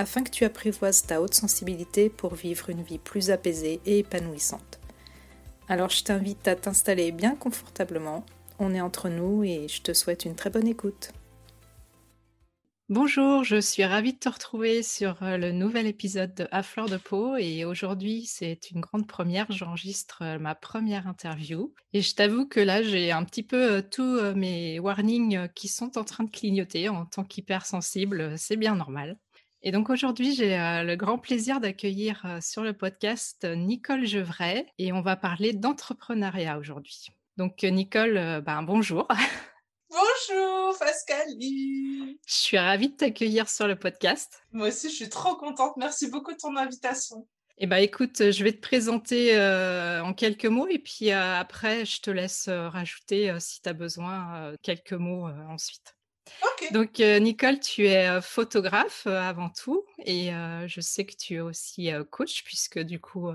afin que tu apprivoises ta haute sensibilité pour vivre une vie plus apaisée et épanouissante. Alors je t'invite à t'installer bien confortablement, on est entre nous et je te souhaite une très bonne écoute. Bonjour, je suis ravie de te retrouver sur euh, le nouvel épisode de À fleur de peau et aujourd'hui c'est une grande première, j'enregistre euh, ma première interview et je t'avoue que là j'ai un petit peu euh, tous mes warnings qui sont en train de clignoter en tant qu'hypersensible, c'est bien normal. Et donc aujourd'hui, j'ai le grand plaisir d'accueillir sur le podcast Nicole Gevray et on va parler d'entrepreneuriat aujourd'hui. Donc Nicole, ben, bonjour. Bonjour Pascaline. Je suis ravie de t'accueillir sur le podcast. Moi aussi, je suis trop contente. Merci beaucoup de ton invitation. Eh ben, écoute, je vais te présenter en quelques mots et puis après, je te laisse rajouter si tu as besoin quelques mots ensuite. Donc, Nicole, tu es photographe avant tout et je sais que tu es aussi coach puisque du coup,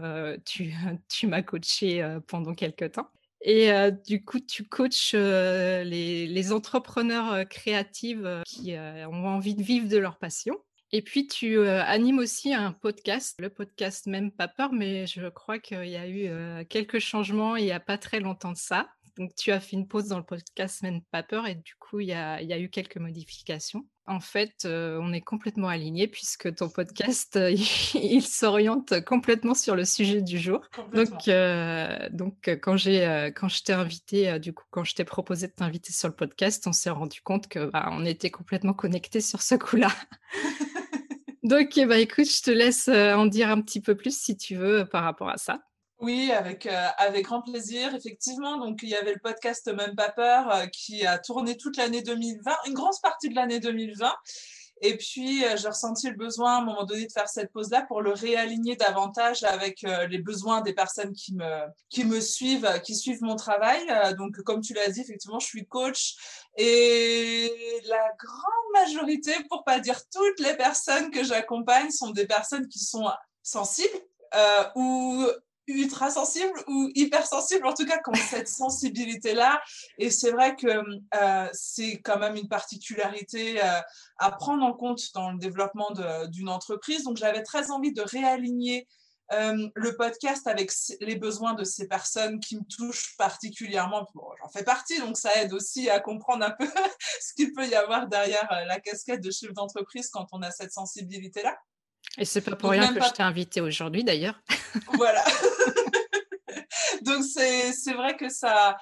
tu, tu m'as coaché pendant quelques temps. Et du coup, tu coaches les, les, entrepreneurs créatifs qui ont envie de vivre de leur passion. Et puis, tu animes aussi un podcast, le podcast Même pas peur, mais je crois qu'il y a eu quelques changements il n'y a pas très longtemps de ça. Donc, tu as fait une pause dans le podcast Même pas peur et du coup, il y a, eu quelques modifications. En fait, euh, on est complètement alignés puisque ton podcast, euh, il, s'oriente complètement sur le sujet du jour. Donc, euh, donc quand, j'ai, quand je t'ai invité, du coup, quand je t'ai proposé de t'inviter sur le podcast, on s'est rendu compte que bah, on était complètement connectés sur ce coup-là. donc, bah, écoute, je te laisse en dire un petit peu plus si tu veux par rapport à ça. Oui, avec, euh, avec grand plaisir, effectivement. Donc, il y avait le podcast Même pas peur euh, qui a tourné toute l'année 2020, une grosse partie de l'année 2020. Et puis, euh, j'ai ressenti le besoin à un moment donné de faire cette pause-là pour le réaligner davantage avec les besoins des personnes qui me, qui me suivent, qui suivent mon travail. donc, comme tu l'as dit, effectivement, je suis coach et la grande majorité, pour pas dire toutes les personnes que j'accompagne, sont des personnes qui sont sensibles ou ultra sensible ou hypersensible, en tout cas, qui cette sensibilité-là. Et c'est vrai que euh, c'est quand même une particularité euh, à prendre en compte dans le développement d'une entreprise. Donc, j'avais très envie de réaligner euh, le podcast avec les besoins de ces personnes qui me touchent particulièrement. Bon, j'en fais partie, donc ça aide aussi à comprendre un peu ce qu'il peut y avoir derrière la casquette de chef d'entreprise quand on a cette sensibilité-là. Et c'est pas pour rien que je t'ai invité aujourd'hui d'ailleurs. Voilà. Donc c'est vrai que ça.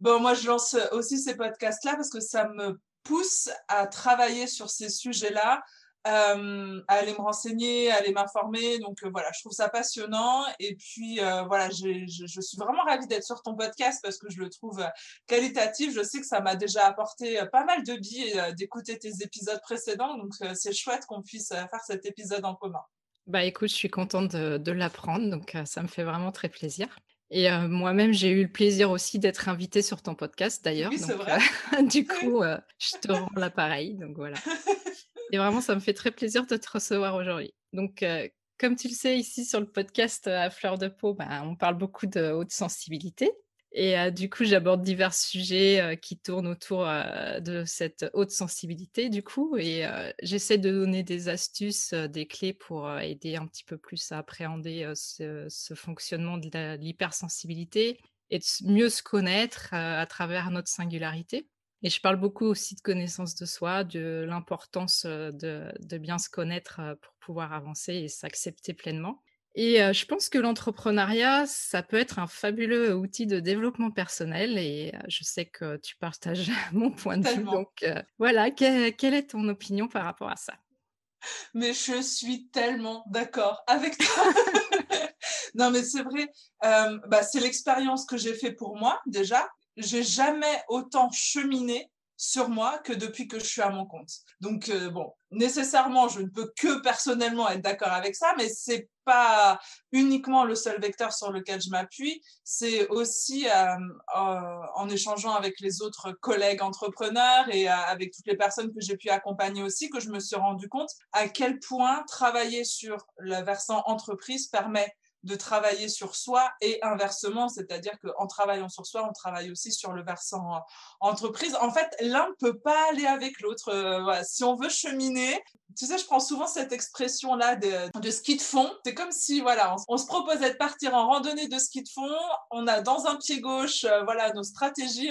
Bon, moi je lance aussi ces podcasts-là parce que ça me pousse à travailler sur ces sujets-là euh, à aller me renseigner, à aller m'informer. Donc euh, voilà, je trouve ça passionnant. Et puis euh, voilà, je, je, suis vraiment ravie d'être sur ton podcast parce que je le trouve qualitatif. Je sais que ça m'a déjà apporté pas mal de billes d'écouter tes épisodes précédents. Donc c'est chouette qu'on puisse faire cet épisode en commun. Bah écoute, je suis contente de, de l'apprendre, donc ça me fait vraiment très plaisir. Et moi-même, j'ai eu le plaisir aussi d'être invitée sur ton podcast d'ailleurs. Oui, c'est vrai. du coup, je te rends l'appareil, donc voilà. Et vraiment, ça me fait très plaisir de te recevoir aujourd'hui. Donc, euh, comme tu le sais, ici sur le podcast euh, à fleur de peau, ben, on parle beaucoup de haute sensibilité. Et euh, du coup, j'aborde divers sujets qui tournent autour de cette haute sensibilité, du coup. Et j'essaie de donner des astuces, des clés pour aider un petit peu plus à appréhender ce, ce, fonctionnement de l'hypersensibilité et de mieux se connaître à travers notre singularité. Et je parle beaucoup aussi de connaissance de soi, de l'importance de, bien se connaître pour pouvoir avancer et s'accepter pleinement. Et je pense que l'entrepreneuriat, ça peut être un fabuleux outil de développement personnel et je sais que tu partages mon point de vue. Donc voilà, quelle est ton opinion par rapport à ça? Mais je suis tellement d'accord avec toi. non, mais c'est vrai, bah, c'est l'expérience que j'ai fait pour moi déjà j'ai jamais autant cheminé sur moi que depuis que je suis à mon compte. Donc euh, bon, nécessairement, je ne peux que personnellement être d'accord avec ça, mais c'est pas uniquement le seul vecteur sur lequel je m'appuie, c'est aussi euh, en échangeant avec les autres collègues entrepreneurs et avec toutes les personnes que j'ai pu accompagner aussi que je me suis rendu compte à quel point travailler sur le versant entreprise permet de travailler sur soi et inversement, c'est-à-dire qu'en travaillant sur soi, on travaille aussi sur le versant euh, entreprise. En fait, l'un ne peut pas aller avec l'autre. Euh, si on veut cheminer, tu sais, je prends souvent cette expression-là de, de, ski de fond. C'est comme si, voilà, on, se proposait de partir en randonnée de ski de fond. On a dans un pied gauche, euh, voilà, nos stratégies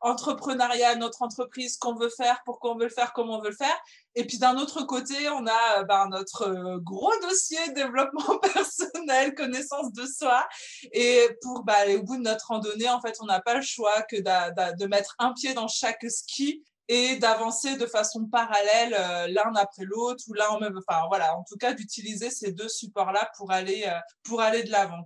entrepreneuriales, notre entreprise, qu'on veut faire, pourquoi on veut le faire, comment on veut le faire. Et puis d'un autre côté, on a ben, notre euh, gros dossier développement personnel, connaissance de soi. Et pour bah, aller au bout de notre randonnée, en fait, on n'a pas le choix que de mettre un pied dans chaque ski et d'avancer de façon parallèle euh, l'un après l'autre ou l'un en même enfin voilà en tout cas d'utiliser ces deux supports là pour aller pour aller de l'avant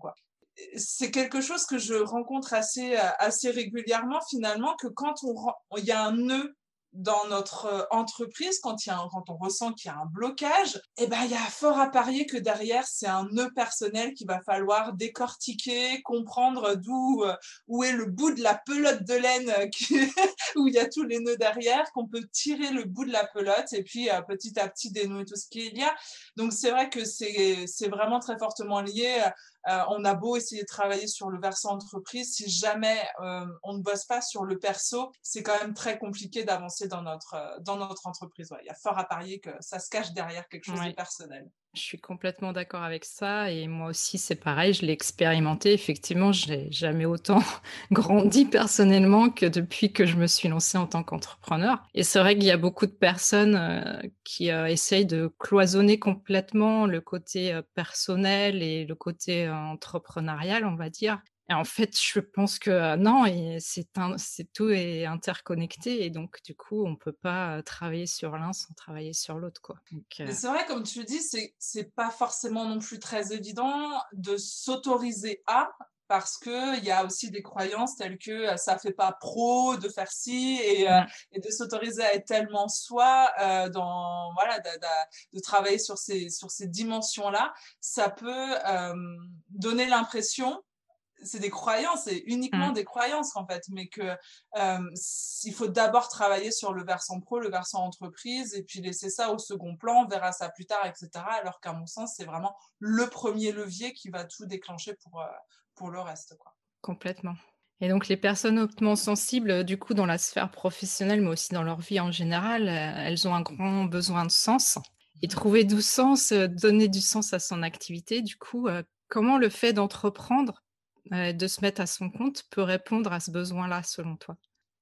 c'est quelque chose que je rencontre assez assez régulièrement finalement que quand on il y a un nœud dans notre euh, entreprise, quand, il y a quand on ressent qu'il y a un blocage, eh ben, il y a fort à parier que derrière, c'est un nœud personnel qu'il va falloir décortiquer, comprendre d'où euh, où est le bout de la pelote de laine euh, où il y a tous les nœuds derrière, qu'on peut tirer le bout de la pelote et puis petit à petit dénouer tout ce qu'il y a. Donc c'est vrai que c'est vraiment très fortement lié euh, on a beau essayer de travailler sur le versant entreprise, si jamais euh, on ne bosse pas sur le perso, c'est quand même très compliqué d'avancer dans notre, euh, dans notre entreprise. Il y a fort à parier que ça se cache derrière quelque chose de personnel. Je suis complètement d'accord avec ça et moi aussi c'est pareil, je l'ai expérimenté. Effectivement, je n'ai jamais autant grandi personnellement que depuis que je me suis lancée en tant qu'entrepreneur. Et c'est vrai qu'il y a beaucoup de personnes euh, qui euh, essayent de cloisonner complètement le côté euh, personnel et le côté entrepreneurial, on va dire. Et en fait, je pense que non, c'est c'est tout est interconnecté et donc du coup, on peut pas travailler sur l'un sans travailler sur l'autre, quoi. C'est vrai, comme tu le dis, c'est c'est pas forcément non plus très évident de s'autoriser à parce que il y a aussi des croyances telles que ça fait pas pro de faire ci et, et de s'autoriser à être tellement soi dans voilà de, de, travailler sur ces sur ces dimensions là ça peut donner l'impression c'est des croyances, c'est uniquement mmh. des croyances en fait, mais que euh, il faut d'abord travailler sur le versant pro, le versant entreprise, et puis laisser ça au second plan, on verra ça plus tard, etc. Alors qu'à mon sens, c'est vraiment le premier levier qui va tout déclencher pour, euh, pour le reste. Quoi. Complètement. Et donc les personnes hautement sensibles, du coup, dans la sphère professionnelle, mais aussi dans leur vie en général, euh, elles ont un grand besoin de sens. Et mmh. trouver du sens, donner du sens à son activité, du coup, comment le fait d'entreprendre de se mettre à son compte peut répondre à ce besoin-là, selon toi?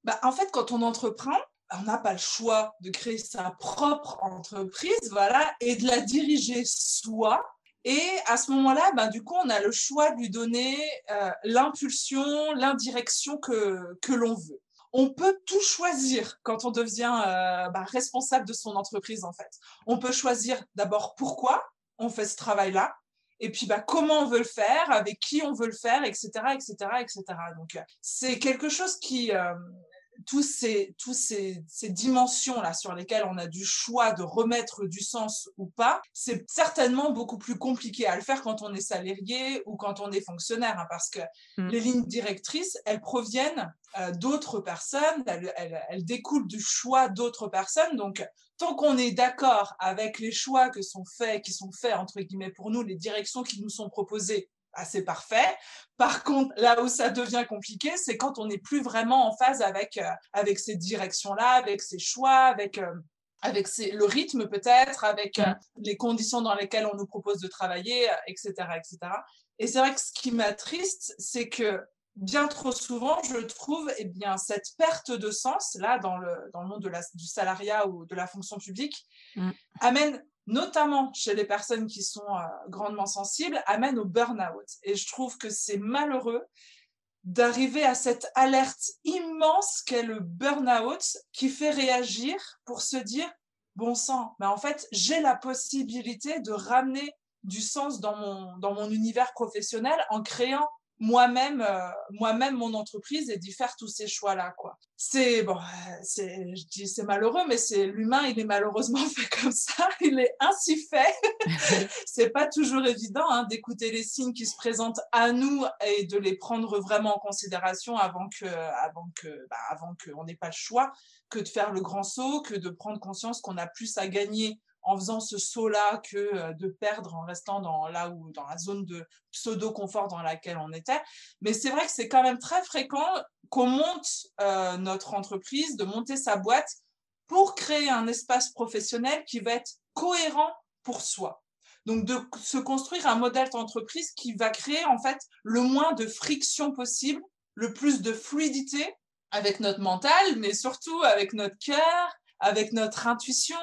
Bah, En fait, quand on entreprend, on n'a pas le choix de créer sa propre entreprise, voilà, et de la diriger soi. Et à ce moment-là, bah, du coup, on a le choix de lui donner euh, l'impulsion, l'indirection que, que l'on veut. On peut tout choisir quand on devient euh, bah, responsable de son entreprise, en fait. On peut choisir d'abord pourquoi on fait ce travail-là, et puis bah, comment on veut le faire, avec qui on veut le faire, etc., etc., etc. Donc c'est quelque chose qui euh, tous ces tous ces, ces dimensions là sur lesquelles on a du choix de remettre du sens ou pas, c'est certainement beaucoup plus compliqué à le faire quand on est salarié ou quand on est fonctionnaire, hein, parce que mm. les lignes directrices, elles proviennent euh, d'autres personnes, elles, elles, elles, découlent du choix d'autres personnes. Donc, tant qu'on est d'accord avec les choix que sont faits, qui sont faits entre guillemets pour nous, les directions qui nous sont proposées, assez parfait. Par contre, là où ça devient compliqué, c'est quand on n'est plus vraiment en phase avec euh, avec ces directions-là, avec ces choix, avec euh, avec le rythme peut-être, avec euh, les conditions dans lesquelles on nous propose de travailler, etc., etc. Et c'est vrai que ce qui m'attriste, c'est que bien trop souvent, je trouve, eh bien, cette perte de sens, là, dans le, dans le monde de la, du salariat ou de la fonction publique, mm. amène notamment chez les personnes qui sont euh, grandement sensibles, amène au burn-out. Et je trouve que c'est malheureux d'arriver à cette alerte immense qu'est le burn-out qui fait réagir pour se dire, bon sang, mais en fait, j'ai la possibilité de ramener du sens dans mon, dans mon univers professionnel en créant moi-même euh, moi-même mon entreprise et d'y faire tous ces choix là quoi c'est bon, c'est, je dis c'est malheureux, mais c'est l'humain, il est malheureusement fait comme ça, il est ainsi fait. c'est pas toujours évident hein, d'écouter les signes qui se présentent à nous et de les prendre vraiment en considération avant que, avant que, bah, avant qu'on n'ait pas le choix que de faire le grand saut, que de prendre conscience qu'on a plus à gagner en faisant ce saut-là que euh, de perdre en restant dans là où dans la zone de pseudo confort dans laquelle on était. Mais c'est vrai que c'est quand même très fréquent qu'on monte euh, notre entreprise, de monter sa boîte pour créer un espace professionnel qui va être cohérent pour soi. Donc de se construire un modèle d'entreprise qui va créer en fait le moins de friction possible, le plus de fluidité avec notre mental, mais surtout avec notre cœur, avec notre intuition,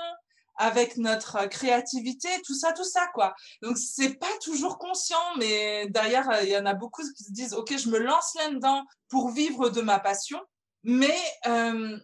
avec notre euh, créativité, tout ça, tout ça, quoi. Donc, c'est pas toujours conscient, mais derrière, euh, il y en a beaucoup qui se disent, OK, je me lance là-dedans pour vivre de ma passion. Mais euh,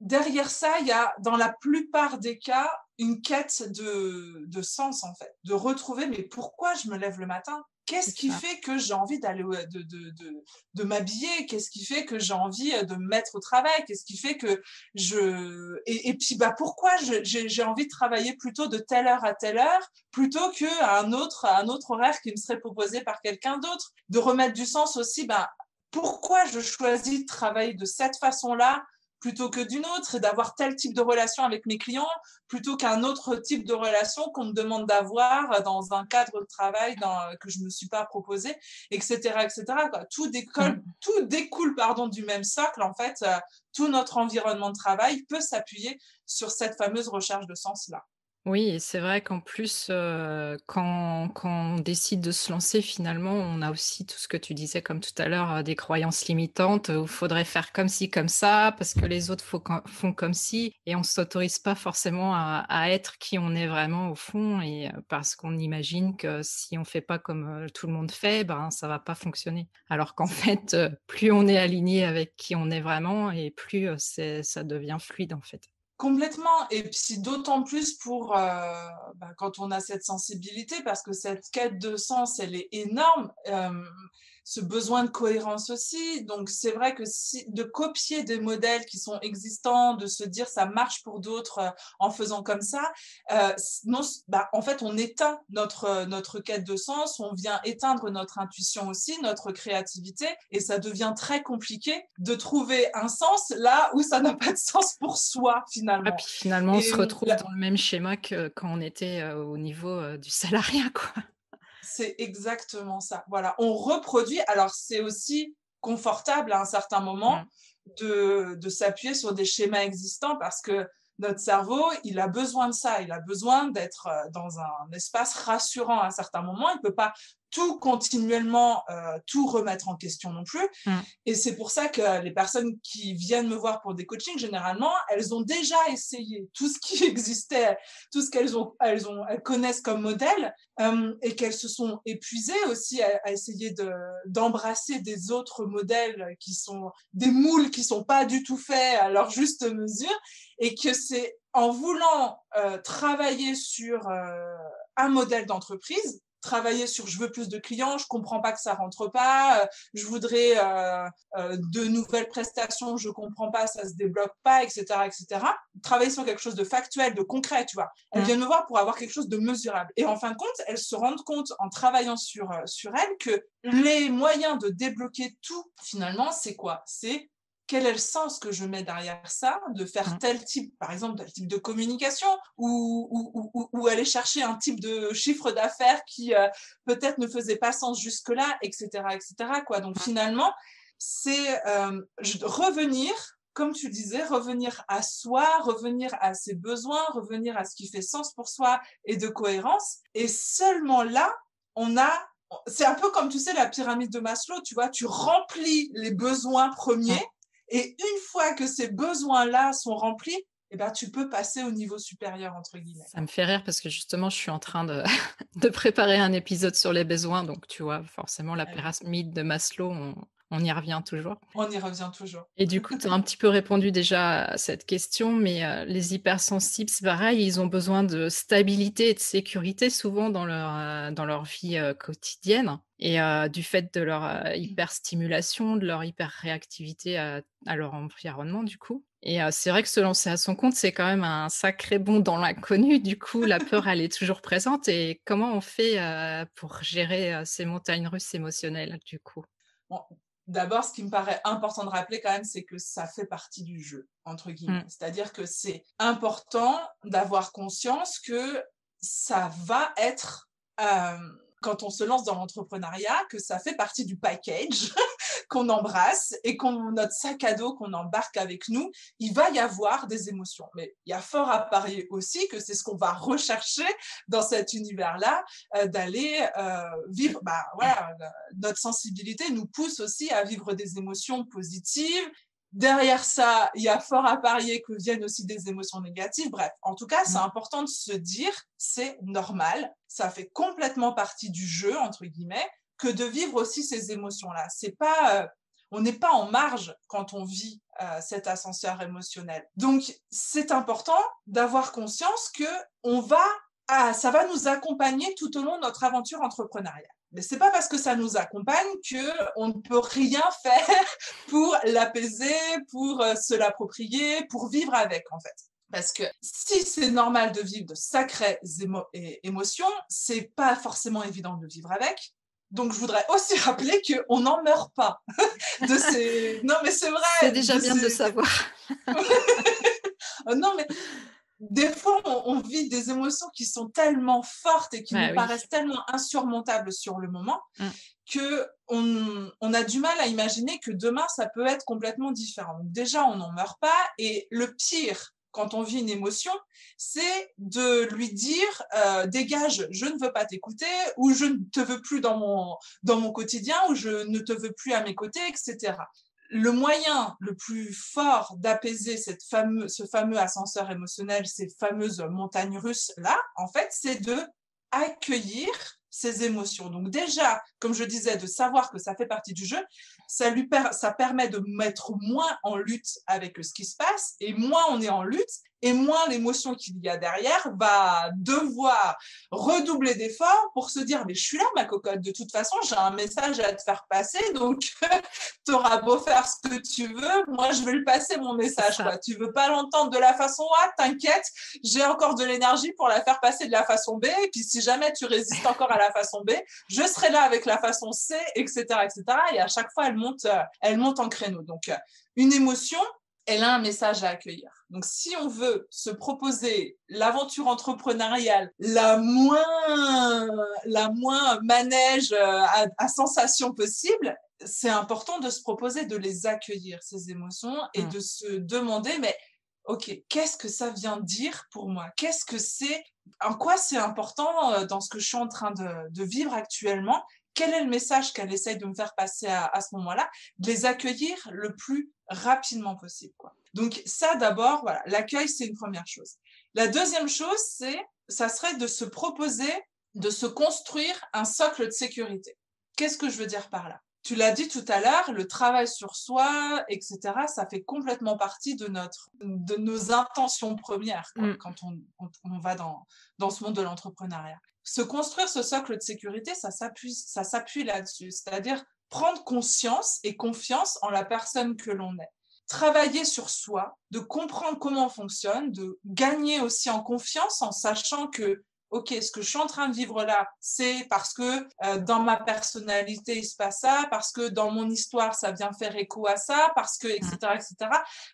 derrière ça, il y a, dans la plupart des cas, une quête de, de sens, en fait. De retrouver, mais pourquoi je me lève le matin? Qu'est-ce qui fait que j'ai envie d'aller de, de, de, de m'habiller? Qu'est-ce qui fait que j'ai envie de me mettre au travail? Qu'est-ce qui fait que je et, et puis bah pourquoi j'ai envie de travailler plutôt de telle heure à telle heure plutôt qu'à un autre à un autre horaire qui me serait proposé par quelqu'un d'autre? De remettre du sens aussi. Bah pourquoi je choisis de travailler de cette façon-là plutôt que d'une autre et d'avoir tel type de relation avec mes clients plutôt qu'un autre type de relation qu'on me demande d'avoir dans un cadre de travail dans, que je ne me suis pas proposé, etc. etc. Tout, découle, mm. tout découle pardon, du même socle. En fait, euh, tout notre environnement de travail peut s'appuyer sur cette fameuse recherche de sens-là. Oui, c'est vrai qu'en plus, quand on décide de se lancer, finalement, on a aussi tout ce que tu disais comme tout à l'heure, des croyances limitantes, où il faudrait faire comme ci, comme ça, parce que les autres font comme ci et on s'autorise pas forcément à être qui on est vraiment au fond et parce qu'on imagine que si on fait pas comme, tout le monde fait, ben, ça va pas fonctionner. Alors qu'en fait, plus on est aligné avec qui on est vraiment et plus, ça devient fluide, en fait. Complètement. Et puis d'autant plus pour euh, bah, quand on a cette sensibilité, parce que cette quête de sens, elle est énorme. Ce besoin de cohérence aussi. Donc c'est vrai que si, de copier des modèles qui sont existants, de se dire ça marche pour d'autres euh, en faisant comme ça, euh, non, bah, en fait on éteint notre notre quête de sens, on vient éteindre notre intuition aussi, notre créativité, et ça devient très compliqué de trouver un sens là où ça n'a pas de sens pour soi finalement. Et puis finalement on se retrouve dans le même schéma que quand on était euh, au niveau du salariat quoi. C'est exactement ça. Voilà, on reproduit. Alors, c'est aussi confortable à un certain moment mmh. de, de s'appuyer sur des schémas existants parce que notre cerveau, il a besoin de ça. Il a besoin d'être euh, dans un espace rassurant à un certain moment. Il ne peut pas tout continuellement, euh, tout remettre en question non plus. Mm. Et c'est pour ça que les personnes qui viennent me voir pour des coachings, généralement, elles ont déjà essayé tout ce qui existait, tout ce qu'elles ont, elles ont, elles connaissent comme modèle, euh, et qu'elles se sont épuisées aussi à, à essayer de d'embrasser des autres modèles qui sont des moules qui sont pas du tout faits à leur juste mesure, et que c'est en voulant euh, travailler sur euh, un modèle d'entreprise travailler sur je veux plus de clients, je comprends pas que ça rentre pas, euh, je voudrais euh, euh, de nouvelles prestations, je comprends pas, ça se débloque pas, etc., etc. Travailler sur quelque chose de factuel, de concret, tu vois. Elles mmh. viennent me voir pour avoir quelque chose de mesurable. Et en fin de compte, elles se rendent compte en travaillant sur sur elles que les moyens de débloquer tout, finalement, c'est quoi? C'est quel est le sens que je mets derrière ça, de faire mmh. tel type, par exemple, tel type de communication, ou, ou, aller chercher un type de chiffre d'affaires qui euh, peut-être ne faisait pas sens jusque-là, etc., etc. Quoi. Donc mmh. finalement, c'est euh, revenir, comme tu disais, revenir à soi, revenir à ses besoins, revenir à ce qui fait sens pour soi et de cohérence. Et seulement là, on a c'est un peu comme tu sais la pyramide de Maslow, tu vois, tu remplis les besoins premiers mmh. Et une fois que ces besoins-là sont remplis, eh ben, tu peux passer au niveau supérieur, entre guillemets. Ça me fait rire parce que justement, je suis en train de, de préparer un épisode sur les besoins. Donc, tu vois, forcément, la pyramide de Maslow, on, y revient toujours. On y revient toujours. Et du coup, tu as un petit peu répondu déjà à cette question, mais euh, les hypersensibles, c'est pareil, ils ont besoin de stabilité et de sécurité souvent dans leur, euh, dans leur vie euh, quotidienne. Et du fait de leur mmh. hyperstimulation, de leur hyper-réactivité à, leur environnement du coup. Et c'est vrai que se lancer à son compte, c'est quand même un sacré bond dans l'inconnu. Du coup, la peur, elle est toujours présente. Et comment on fait pour gérer ces montagnes russes émotionnelles du coup? D'abord, ce qui me paraît important de rappeler quand même, c'est que ça fait partie du jeu, entre guillemets. Mmh. C'est-à-dire que c'est important d'avoir conscience que ça va être quand on se lance dans l'entrepreneuriat que ça fait partie du package qu'on embrasse et qu'on notre sac à dos qu'on embarque avec nous, il va y avoir des émotions. Mais il y a fort à parier aussi que c'est ce qu'on va rechercher dans cet univers-là, euh, d'aller euh, vivre. Bah voilà, notre sensibilité nous pousse aussi à vivre des émotions positives Derrière ça, il y a fort à parier que viennent aussi des émotions négatives. Bref, en tout cas, c'est mm. important de se dire, c'est normal, ça fait complètement partie du jeu, entre guillemets, que de vivre aussi ces émotions-là. C'est pas, euh, on n'est pas en marge quand on vit euh, cet ascenseur émotionnel. Donc, c'est important d'avoir conscience que on va, ah, ça va nous accompagner tout au long de notre aventure entrepreneuriale. Mais c'est pas parce que ça nous accompagne que on ne peut rien faire pour l'apaiser, pour euh, se l'approprier, pour vivre avec en fait. Parce que si c'est normal de vivre de sacrées émotions, c'est pas forcément évident de vivre avec. Donc, je voudrais aussi rappeler qu'on n'en meurt pas de ces. Non, mais c'est vrai. C'est déjà bien de savoir. non, mais des fois, on, vit des émotions qui sont tellement fortes et qui nous paraissent tellement insurmontables sur le moment mmh. que on, a du mal à imaginer que demain, ça peut être complètement différent. Donc déjà, on n'en meurt pas. Et le pire, quand on vit une émotion, c'est de lui dire euh, dégage, je ne veux pas t'écouter, ou je ne te veux plus dans mon dans mon quotidien, ou je ne te veux plus à mes côtés, etc le moyen le plus fort d'apaiser cette ce fameux ascenseur émotionnel, ces fameuses montagnes russes là, en fait, c'est de accueillir ces émotions. Donc déjà, comme je disais, de savoir que ça fait partie du jeu, ça lui ça permet de mettre moins en lutte avec ce qui se passe et moins on est en lutte et moins l'émotion qu'il y a derrière va devoir redoubler d'efforts pour se dire mais je suis là ma cocotte. De toute façon j'ai un message à te faire passer donc tu auras beau faire ce que tu veux moi je vais le passer mon message quoi. tu veux pas l'entendre de la façon A t'inquiète j'ai encore de l'énergie pour la faire passer de la façon B et puis si jamais tu résistes encore à la façon B je serai là avec la façon C etc etc et à chaque fois elle monte euh, elle monte en créneau. Donc euh, une émotion elle a un message à accueillir. Donc, si on veut se proposer l'aventure entrepreneuriale la moins, la moins manège euh, à, sensation possible, c'est important de se proposer de les accueillir, ces émotions, et mmh. de se demander, mais OK, qu'est-ce que ça vient dire pour moi? Qu'est-ce que c'est? En quoi c'est important euh, dans ce que je suis en train de, vivre actuellement? Quel est le message qu'elle essaye de me faire passer à, à ce moment-là, de les accueillir le plus rapidement possible. Quoi. Donc ça, d'abord, voilà, l'accueil, c'est une première chose. La deuxième chose, c'est, ça serait de se proposer, de se construire un socle de sécurité. Qu'est-ce que je veux dire par là? Tu l'as dit tout à l'heure, le travail sur soi, etc., ça fait complètement partie de notre, de nos intentions premières mm. quand on, on, va dans, dans ce monde de l'entrepreneuriat. Se construire ce socle de sécurité, ça s'appuie, ça s'appuie là-dessus. C'est-à-dire prendre conscience et confiance en la personne que l'on est travailler sur soi, de comprendre comment on fonctionne, de gagner aussi en confiance en sachant que ok, ce que je suis en train de vivre là, c'est parce que euh, dans ma personnalité, il se passe ça, parce que dans mon histoire, ça vient faire écho à ça, parce que, etc., etc.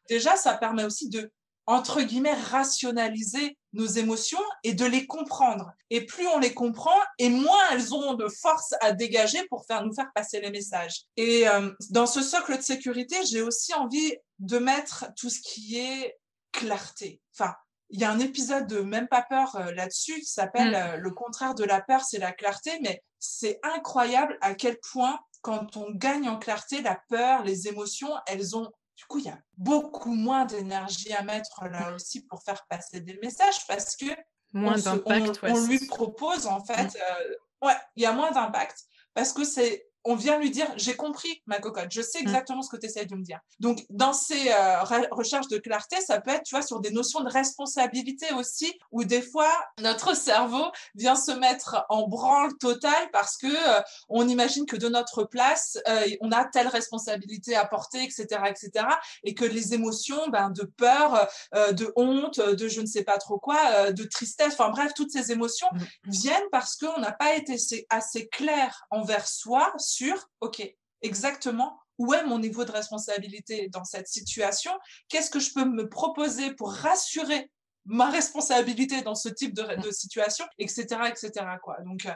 Déjà, ça permet aussi de entre guillemets, rationaliser nos émotions et de les comprendre. Et plus on les comprend, et moins elles ont de force à dégager pour faire nous faire passer les messages. Et euh, dans ce socle de sécurité, j'ai aussi envie de mettre tout ce qui est clarté. Enfin, il y a un épisode de Même pas peur euh, là-dessus qui s'appelle mm. euh, Le contraire de la peur, c'est la clarté, mais c'est incroyable à quel point quand on gagne en clarté, la peur, les émotions, elles ont du coup, il y a beaucoup moins d'énergie à mettre là aussi pour faire passer des messages parce que moins d'impact. On, lui propose en fait, euh, ouais, il y a moins d'impact parce que c'est on vient lui dire j'ai compris ma cocotte, je sais mm. exactement ce que tu essaies de me dire. Donc dans ces euh, recherches de clarté, ça peut être tu vois sur des notions de responsabilité aussi où des fois notre cerveau vient se mettre en branle totale parce que euh, on imagine que de notre place euh, on a telle responsabilité à porter etc etc et que les émotions ben, de peur, de honte, de je ne sais pas trop quoi, de tristesse, enfin bref toutes ces émotions mm. viennent parce qu'on n'a pas été assez clair envers soi sur, OK, exactement où est mon niveau de responsabilité dans cette situation Qu'est-ce que je peux me proposer pour rassurer ma responsabilité dans ce type de, de situation, etc., etc. Quoi. Donc, euh,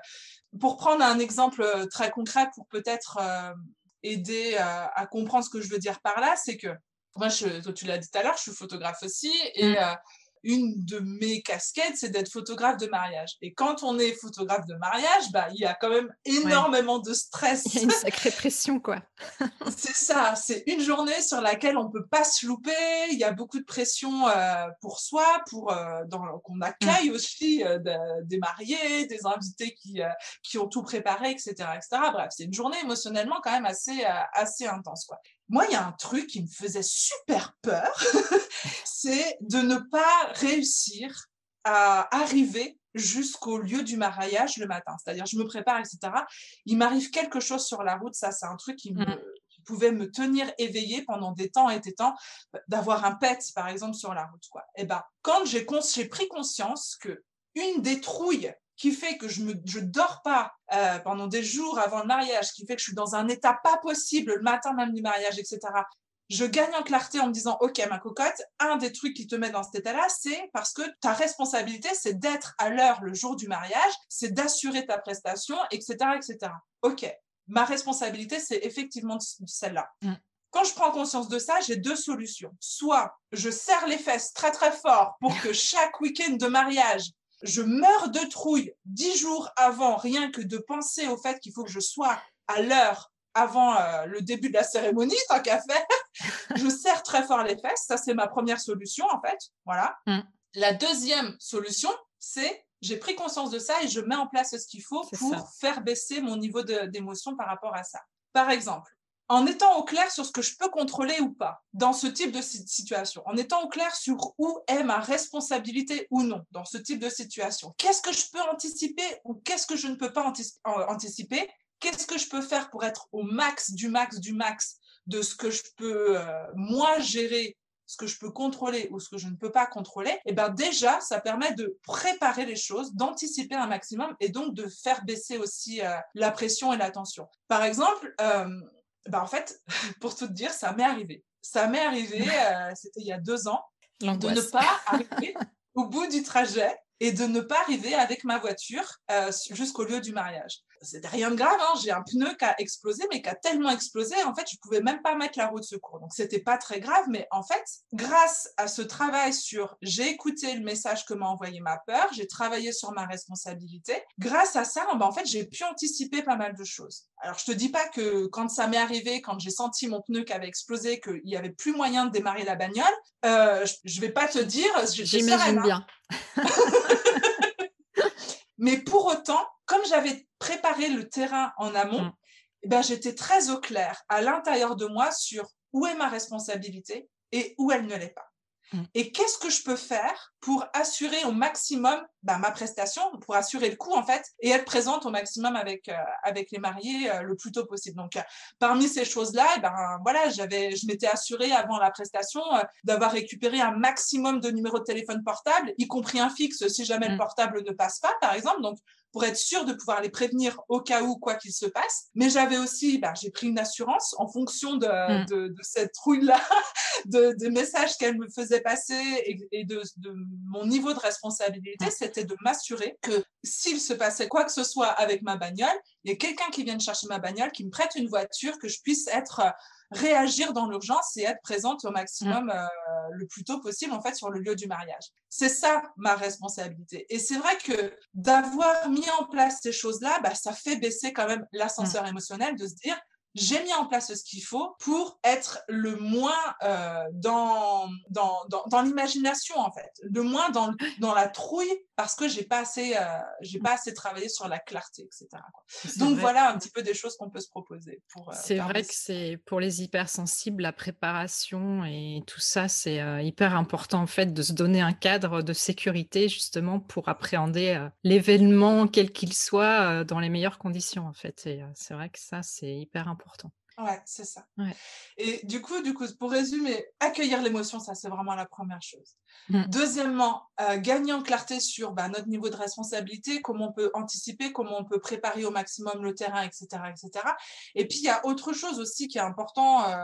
pour prendre un exemple euh, très concret pour peut-être euh, aider à comprendre ce que je veux dire par là, c'est que moi, je, tu l'as dit tout à l'heure, je suis photographe aussi et mmh une de mes casquettes, c'est d'être photographe de mariage. Et quand on est photographe de mariage, bah, il y a quand même énormément de stress. Il y a une sacrée pression, quoi. c'est ça, c'est une journée sur laquelle on peut pas se louper. Il y a beaucoup de pression euh, pour soi, pour euh, qu'on accueille mmh. aussi euh, des mariés, des invités qui, qui ont tout préparé, etc., etc. Bref, c'est une journée émotionnellement quand même assez, assez intense, quoi. Moi, il y a un truc qui me faisait super peur, c'est de ne pas réussir à arriver jusqu'au lieu du mariage le matin. C'est-à-dire, je me prépare, etc. Il m'arrive quelque chose sur la route, ça, c'est un truc qui, mmh. pouvait me tenir éveillée pendant des temps et des temps, d'avoir un pet, par exemple, sur la route. Quoi. Et eh ben, quand j'ai pris conscience que une des trouilles qui fait que je ne je dors pas euh, pendant des jours avant le mariage, qui fait que je suis dans un état pas possible le matin même du mariage, etc. Je gagne en clarté en me disant, OK, ma cocotte, un des trucs qui te met dans cet état-là, c'est parce que ta responsabilité, c'est d'être à l'heure le jour du mariage, c'est d'assurer ta prestation, etc., etc. OK. Ma responsabilité, c'est effectivement celle-là. Mm. Quand je prends conscience de ça, j'ai deux solutions. Soit je serre les fesses très très fort pour que chaque week-end de mariage, je meurs de trouille dix jours avant, rien que de penser au fait qu'il faut que je sois à l'heure avant euh, le début de la cérémonie, tant qu'à faire. je serre très fort les fesses. Ça, c'est ma première solution, en fait. Voilà. Mm. La deuxième solution, c'est j'ai pris conscience de ça et je mets en place ce qu'il faut pour faire baisser mon niveau d'émotion par rapport à ça. Par exemple, en étant au clair sur ce que je peux contrôler ou pas dans ce type de situation, en étant au clair sur où est ma responsabilité ou non dans ce type de situation. Qu'est-ce que je peux anticiper ou qu'est-ce que je ne peux pas anticiper? Qu'est-ce que je peux faire pour être au max du max du max de ce que je peux euh, moi gérer ce que je peux contrôler ou ce que je ne peux pas contrôler, et eh ben déjà, ça permet de préparer les choses, d'anticiper un maximum et donc de faire baisser aussi euh, la pression et la tension. Par exemple, euh, bah, en fait, pour tout te dire, ça m'est arrivé. Ça m'est arrivé, euh, c'était il y a deux ans, de ne pas arriver au bout du trajet et de ne pas arriver avec ma voiture euh, jusqu'au lieu du mariage c'était rien de grave, hein. j'ai un pneu qui a explosé, mais qui a tellement explosé, en fait, je pouvais même pas mettre la roue de secours. Donc, c'était pas très grave, mais en fait, grâce à ce travail sur j'ai écouté le message que m'a envoyé ma peur, j'ai travaillé sur ma responsabilité, grâce à ça, ben, en fait, j'ai pu anticiper pas mal de choses. Alors, je te dis pas que quand ça m'est arrivé, quand j'ai senti mon pneu qui avait explosé, qu'il y avait plus moyen de démarrer la bagnole, euh, je, vais pas te dire, j'imagine hein. bien. mais pour autant, comme j'avais préparé le terrain en amont, mm. eh ben, j'étais très au clair à l'intérieur de moi sur où est ma responsabilité et où elle ne l'est pas. Mm. Et qu'est-ce que je peux faire pour assurer au maximum bah, ma prestation, pour assurer le coup en fait, et être présente au maximum avec euh, avec les mariés euh, le plus tôt possible. Donc euh, parmi ces choses-là, eh ben voilà, j'avais, je m'étais assurée avant la prestation d'avoir récupéré un maximum de numéros de téléphone portable, y compris un fixe si jamais le mm. portable ne passe pas, par exemple. Donc pour être sûr de pouvoir les prévenir au cas où quoi qu'il se passe. Mais j'avais aussi, bah, j'ai pris une assurance en fonction de, mm. de, de cette trouille-là, de, des messages qu'elle me faisait passer et, et de, de, mon niveau de responsabilité, mm. c'était de m'assurer que s'il se passait quoi que ce soit avec ma bagnole, il y a quelqu'un qui vienne chercher ma bagnole, qui me prête une voiture, que je puisse être réagir dans l'urgence et être présente au maximum mm. euh, le plus tôt possible en fait sur le lieu du mariage. C'est ça ma responsabilité. Et c'est vrai que d'avoir mis en place ces choses-là, bah, ça fait baisser quand même l'ascenseur mm. émotionnel de se dire j'ai mis en place ce qu'il faut pour être le moins euh, dans, dans, dans, dans l'imagination, en fait, le moins dans, dans la trouille parce que j'ai pas assez, euh, j'ai pas assez travaillé sur la clarté, etc. Donc voilà un petit peu des choses qu'on peut se proposer. pour. Euh, c'est vrai que c'est pour les hypersensibles, la préparation et tout ça, c'est hyper important en fait de se donner un cadre de sécurité justement pour appréhender l'événement quel qu'il soit dans les meilleures conditions en fait. Et c'est vrai que ça, c'est hyper important. Ouais, c'est ça. Et du coup, du coup, pour résumer, accueillir l'émotion, ça c'est vraiment la première chose. Mmh. Deuxièmement, euh, gagner en clarté sur bah, notre niveau de responsabilité, comment on peut anticiper, comment on peut préparer au maximum le terrain, etc., etc. Et puis il y a autre chose aussi qui est important euh,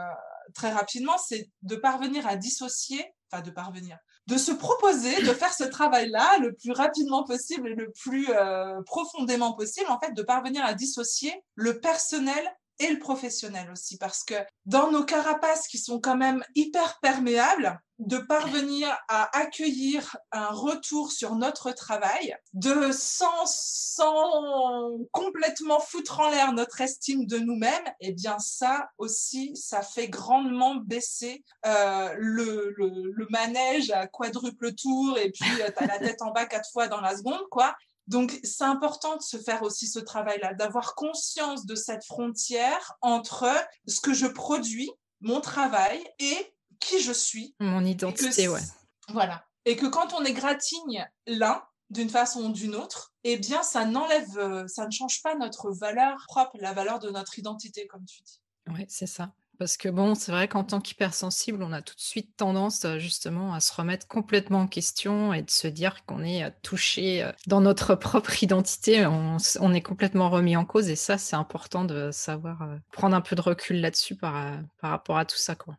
très rapidement, c'est de parvenir à dissocier, enfin de parvenir, de se proposer de faire ce travail-là le plus rapidement possible et le plus euh, profondément possible, en fait, de parvenir à dissocier le personnel et le professionnel aussi, parce que dans nos carapaces qui sont quand même hyper perméables, de parvenir à accueillir un retour sur notre travail, de sans, sans complètement foutre en l'air notre estime de nous-mêmes, et eh bien ça aussi, ça fait grandement baisser euh, le, le, le, manège à quadruple tour et puis euh, t'as la tête en bas quatre fois dans la seconde, quoi. Donc, c'est important de se faire aussi ce travail-là, d'avoir conscience de cette frontière entre ce que je produis, mon travail, et qui je suis. Mon identité, ouais. Voilà. Et que quand on égratigne l'un, d'une façon ou d'une autre, eh bien, ça n'enlève, euh, ça ne change pas notre valeur propre, la valeur de notre identité, comme tu dis. Oui, c'est ça. Parce que bon, c'est vrai qu'en tant qu'hypersensible, on a tout de suite tendance justement à se remettre complètement en question et de se dire qu'on est touché dans notre propre identité. On, est complètement remis en cause et ça, c'est important de savoir prendre un peu de recul là-dessus par, par rapport à tout ça. Quoi.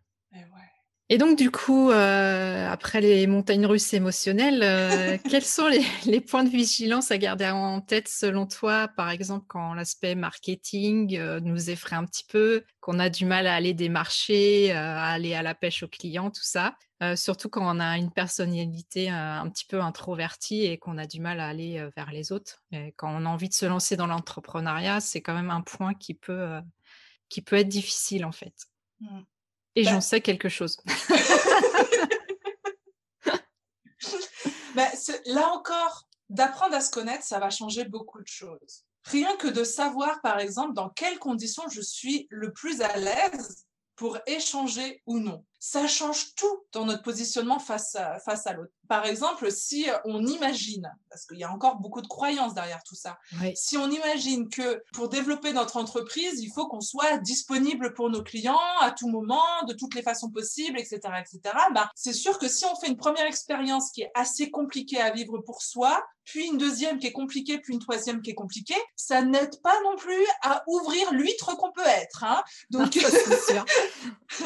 Et donc, du coup, euh, après les montagnes russes émotionnelles, euh, quels sont les, points de vigilance à garder en tête selon toi, par exemple, quand l'aspect marketing euh, nous effraie un petit peu, qu'on a du mal à aller démarcher, à aller à la pêche aux clients, tout ça, surtout quand on a une personnalité un petit peu introvertie et qu'on a du mal à aller vers les autres. Et quand on a envie de se lancer dans l'entrepreneuriat, c'est quand même un point qui peut, qui peut être difficile en fait. Mmh. Et bah j'en sais quelque chose. Bah, là encore, d'apprendre à se connaître, ça va changer beaucoup de choses. Rien que de savoir, par exemple, dans quelles conditions je suis le plus à l'aise pour échanger ou non ça change tout dans notre positionnement face à, face à l'autre. Par exemple, si on imagine, parce qu'il y a encore beaucoup de croyances derrière tout ça, si on imagine que pour développer notre entreprise, il faut qu'on soit disponible pour nos clients à tout moment, de toutes les façons possibles, etc., etc., bah, c'est sûr que si on fait une première expérience qui est assez compliquée à vivre pour soi, puis une deuxième qui est compliquée, puis une troisième qui est compliquée, ça n'aide pas non plus à ouvrir l'huître qu'on peut être. Hein. Donc, c'est sûr.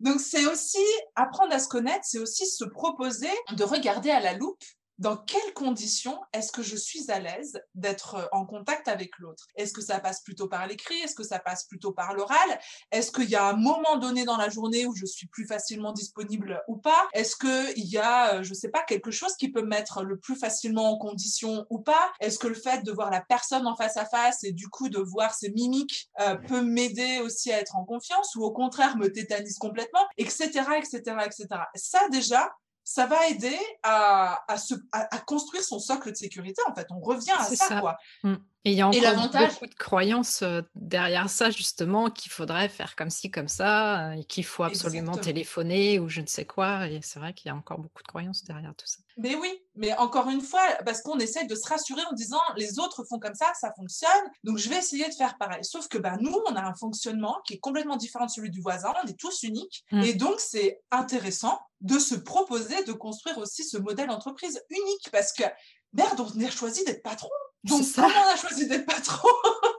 Donc c'est aussi apprendre à se connaître, c'est aussi se proposer de regarder à la loupe dans quelles conditions est-ce que je suis à l'aise d'être euh, en contact avec l'autre? Est-ce que ça passe plutôt par l'écrit? Est-ce que ça passe plutôt par l'oral? Est-ce qu'il y a un moment donné dans la journée où je suis plus facilement disponible ou pas? Est-ce qu'il y a, euh, je sais pas, quelque chose qui peut me mettre le plus facilement en condition ou pas? Est-ce que le fait de voir la personne en face à face et du coup de voir ses mimiques euh, peut m'aider aussi à être en confiance ou au contraire me tétanise complètement, etc., etc., etc. Ça déjà, ça va aider à, à, se, à, construire son socle de sécurité. En fait, on revient à ça, quoi. Mmh. Et il y a encore beaucoup de croyances euh, derrière ça, justement, qu'il faudrait faire comme ci, comme ça, euh, et qu'il faut absolument téléphoner ou je ne sais quoi. Et c'est vrai qu'il y a encore beaucoup de croyances derrière tout ça. Mais oui, mais encore une fois, parce qu'on essaie de se rassurer en disant les autres font comme ça, ça fonctionne, donc je vais essayer de faire pareil. Sauf que ben, nous, on a un fonctionnement qui est complètement différent de celui du voisin, on est tous uniques, mmh. et donc c'est intéressant de se proposer de construire aussi ce modèle entreprise unique, parce que merde, on a choisi d'être patron. Donc, comme on a choisi d'être patron,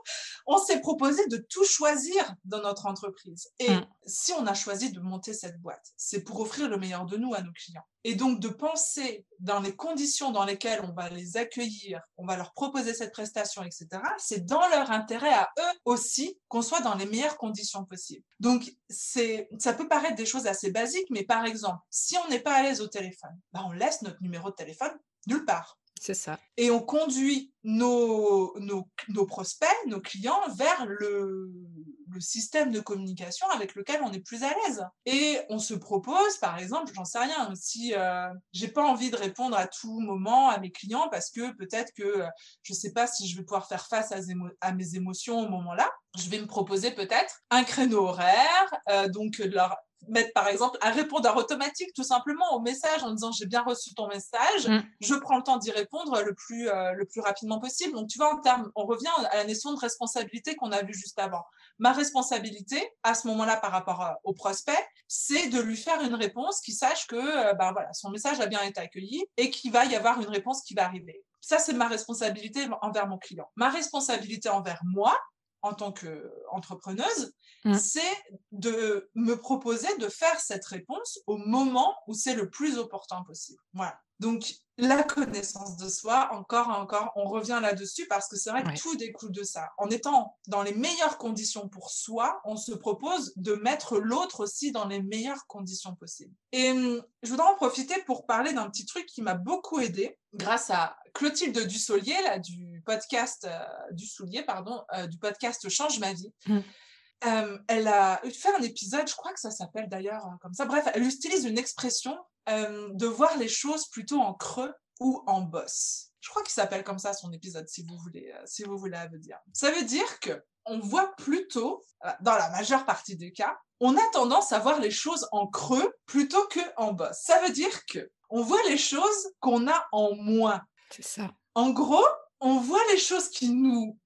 on s'est proposé de tout choisir dans notre entreprise. Et mm. si on a choisi de monter cette boîte, c'est pour offrir le meilleur de nous à nos clients. Et donc, de penser dans les conditions dans lesquelles on va les accueillir, on va leur proposer cette prestation, etc., c'est dans leur intérêt à eux aussi qu'on soit dans les meilleures conditions possibles. Donc, c'est, ça peut paraître des choses assez basiques, mais par exemple, si on n'est pas à l'aise au téléphone, bah on laisse notre numéro de téléphone nulle part. Et on conduit nos, prospects, nos clients vers le, système de communication avec lequel on est plus à l'aise. Et on se propose, par exemple, j'en sais rien, si euh, j'ai pas envie de répondre à tout moment à mes clients parce que peut-être que euh, je sais pas si je vais pouvoir faire face à, mes émotions au moment-là, je vais me proposer peut-être un créneau horaire, euh, donc leur mettre par exemple un répondeur automatique tout simplement au message en disant j'ai bien reçu ton message, mm. je prends le temps d'y répondre le plus, euh, le plus rapidement possible. Donc tu vois, en termes, on revient à la notion de responsabilité qu'on a vu juste avant. Ma responsabilité à ce moment-là par rapport euh, au prospect, c'est de lui faire une réponse qui sache que euh, bah, voilà, son message a bien été accueilli et qu'il va y avoir une réponse qui va arriver. Ça, c'est ma responsabilité envers mon client. Ma responsabilité envers moi, en tant qu'entrepreneuse, mmh. c'est de me proposer de faire cette réponse au moment où c'est le plus opportun possible. Voilà. Donc, la connaissance de soi, encore et encore, on revient là-dessus parce que c'est vrai que tout découle de ça. En étant dans les meilleures conditions pour soi, on se propose de mettre l'autre aussi dans les meilleures conditions possibles. Et hum, je voudrais en profiter pour parler d'un petit truc qui m'a beaucoup aidé grâce à Clotilde Dussolier, là, du podcast, euh, du Soulier, pardon, euh, du podcast Change ma vie. Mmh. Euh, elle a fait un épisode, je crois que ça s'appelle d'ailleurs comme ça. Bref, elle utilise une expression de voir les choses plutôt en creux ou en bosse. Je crois qu'il s'appelle comme ça son épisode, si vous voulez, si vous voulez la dire. Ça veut dire que on voit plutôt, dans la majeure partie des cas, on a tendance à voir les choses en creux plutôt que en bosse. Ça veut dire que on voit les choses qu'on a en moins. C'est ça. En gros, on voit les choses qui nous,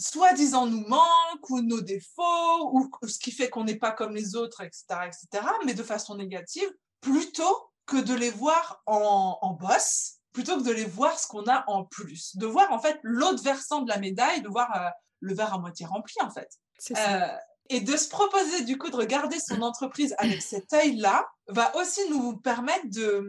soi-disant, nous manquent, ou nos défauts, ou ce qui fait qu'on n'est pas comme les autres, etc., etc., mais de façon négative, plutôt que de les voir en, en bosse, plutôt que de les voir ce qu'on a en plus. De voir, en fait, l'autre versant de la médaille, de voir euh, le verre à moitié rempli, en fait. Euh, et de se proposer, du coup, de regarder son entreprise avec cet œil-là, va aussi nous permettre de,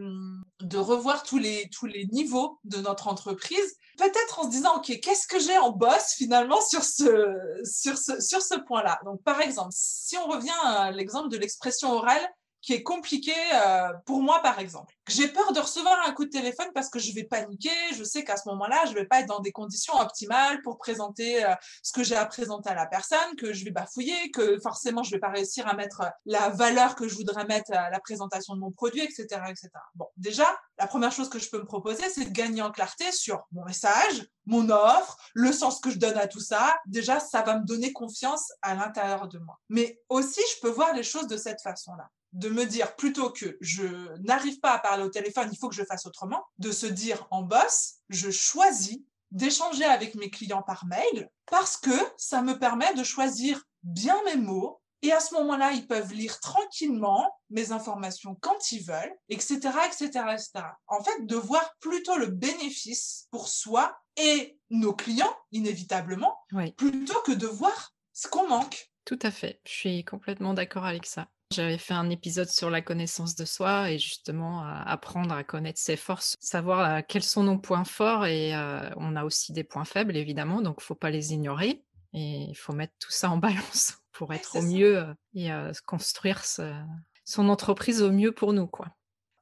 de revoir tous les, tous les niveaux de notre entreprise. Peut-être en se disant, OK, qu'est-ce que j'ai en boss finalement sur ce, sur ce, sur ce point-là? Donc, par exemple, si on revient à l'exemple de l'expression orale, qui est compliqué euh, pour moi, par exemple. J'ai peur de recevoir un coup de téléphone parce que je vais paniquer. Je sais qu'à ce moment-là, je vais pas être dans des conditions optimales pour présenter euh, ce que j'ai à présenter à la personne, que je vais bafouiller, que forcément je vais pas réussir à mettre la valeur que je voudrais mettre à la présentation de mon produit, etc., etc. Bon, déjà, la première chose que je peux me proposer, c'est de gagner en clarté sur mon message, mon offre, le sens que je donne à tout ça. Déjà, ça va me donner confiance à l'intérieur de moi. Mais aussi, je peux voir les choses de cette façon-là de me dire plutôt que je n'arrive pas à parler au téléphone, il faut que je fasse autrement, de se dire en boss, je choisis d'échanger avec mes clients par mail parce que ça me permet de choisir bien mes mots et à ce moment-là, ils peuvent lire tranquillement mes informations quand ils veulent, etc., etc., etc. En fait, de voir plutôt le bénéfice pour soi et nos clients, inévitablement, plutôt que de voir ce qu'on manque. Tout à fait. Je suis complètement d'accord avec ça. J'avais fait un épisode sur la connaissance de soi et justement apprendre à connaître ses forces, savoir euh, quels sont nos points forts et euh, on a aussi des points faibles évidemment, donc il faut pas les ignorer et il faut mettre tout ça en balance pour être au mieux euh, et construire son entreprise au mieux pour nous quoi.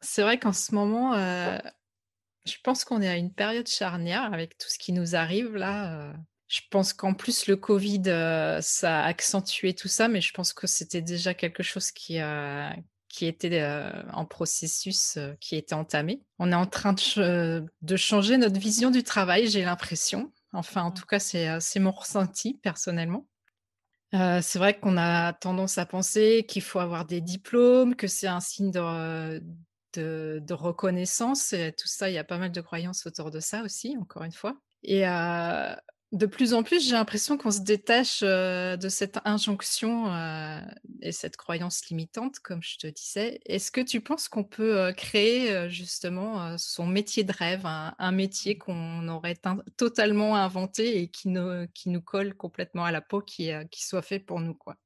C'est vrai qu'en ce moment, je pense qu'on est à une période charnière avec tout ce qui nous arrive là. Je pense qu'en plus, le Covid, euh, ça a accentué tout ça, mais je pense que c'était déjà quelque chose qui, euh, qui était euh, en processus, qui était entamé. On est en train de, de changer notre vision du travail, j'ai l'impression. Enfin, en tout cas, c'est mon ressenti personnellement. c'est vrai qu'on a tendance à penser qu'il faut avoir des diplômes, que c'est un signe de, de, de, reconnaissance. Et tout ça, il y a pas mal de croyances autour de ça aussi, encore une fois. Et de plus en plus, j'ai l'impression qu'on se détache de cette injonction et cette croyance limitante, comme je te disais. Est-ce que tu penses qu'on peut créer justement son métier de rêve, un, métier qu'on aurait totalement inventé et qui, qui, nous colle complètement à la peau, qui, qui soit fait pour nous quoi?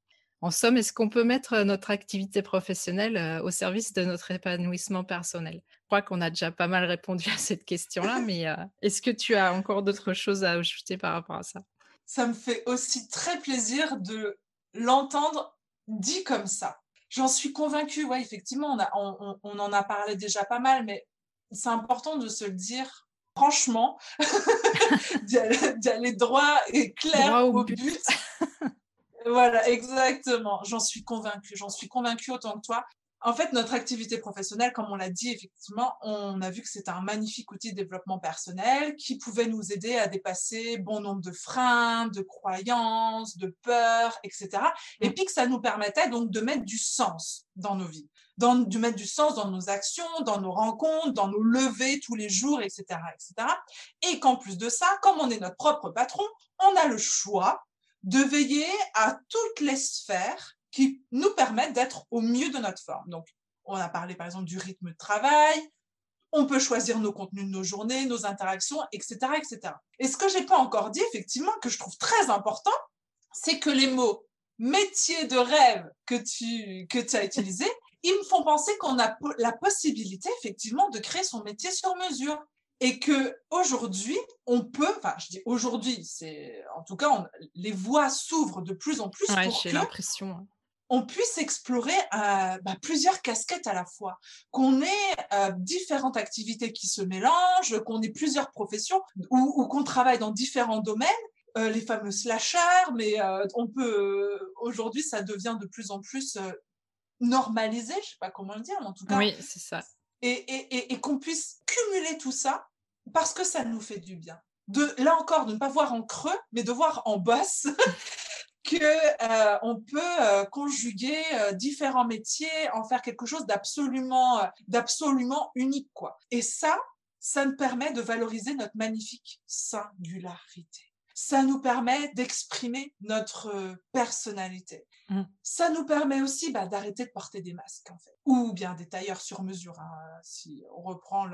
En somme, est-ce qu'on peut mettre notre activité professionnelle au service de notre épanouissement personnel? Je crois qu'on a déjà pas mal répondu à cette question-là, mais est-ce que tu as encore d'autres choses à ajouter par rapport à ça? Ça me fait aussi très plaisir de l'entendre dit comme ça. J'en suis convaincue, ouais, effectivement, on, on, en a parlé déjà pas mal, mais c'est important de se le dire franchement, d'y aller, droit et clair au, but. Voilà, exactement. J'en suis convaincue. J'en suis convaincue autant que toi. En fait, notre activité professionnelle, comme on l'a dit, effectivement, on a vu que c'était un magnifique outil de développement personnel qui pouvait nous aider à dépasser bon nombre de freins, de croyances, de peurs, etc. Et puis que ça nous permettait donc de mettre du sens dans nos vies, de mettre du sens dans nos actions, dans nos rencontres, dans nos levées tous les jours, etc., etc. Et qu'en plus de ça, comme on est notre propre patron, on a le choix de veiller à toutes les sphères qui nous permettent d'être au mieux de notre forme. Donc, on a parlé par exemple du rythme de travail, on peut choisir nos contenus de nos journées, nos interactions, etc., etc. Et ce que j'ai pas encore dit, effectivement, que je trouve très important, c'est que les mots métier de rêve que tu, que tu as utilisés, ils me font penser qu'on a la possibilité, effectivement, de créer son métier sur mesure. Et que aujourd'hui, on peut, enfin, je dis aujourd'hui, c'est en tout cas, les voies s'ouvrent de plus en plus ouais, pour que l'impression on puisse explorer euh, bah, plusieurs casquettes à la fois, qu'on ait euh, différentes activités qui se mélangent, qu'on ait plusieurs professions ou, qu'on travaille dans différents domaines, euh, les fameux slashers, mais on peut aujourd'hui ça devient de plus en plus normalisé, je sais pas comment le dire, mais en tout cas. Oui, c'est ça. Et, et qu'on puisse cumuler tout ça parce que ça nous fait du bien. De, là encore, de ne pas voir en creux, mais de voir en bosse que euh, on peut euh, conjuguer euh, différents métiers, en faire quelque chose d'absolument d'absolument unique quoi. Et ça, ça nous permet de valoriser notre magnifique singularité ça nous permet d'exprimer notre personnalité. Mmh. Ça nous permet aussi bah, d'arrêter de porter des masques, en fait, ou bien des tailleurs sur mesure. Hein, si on reprend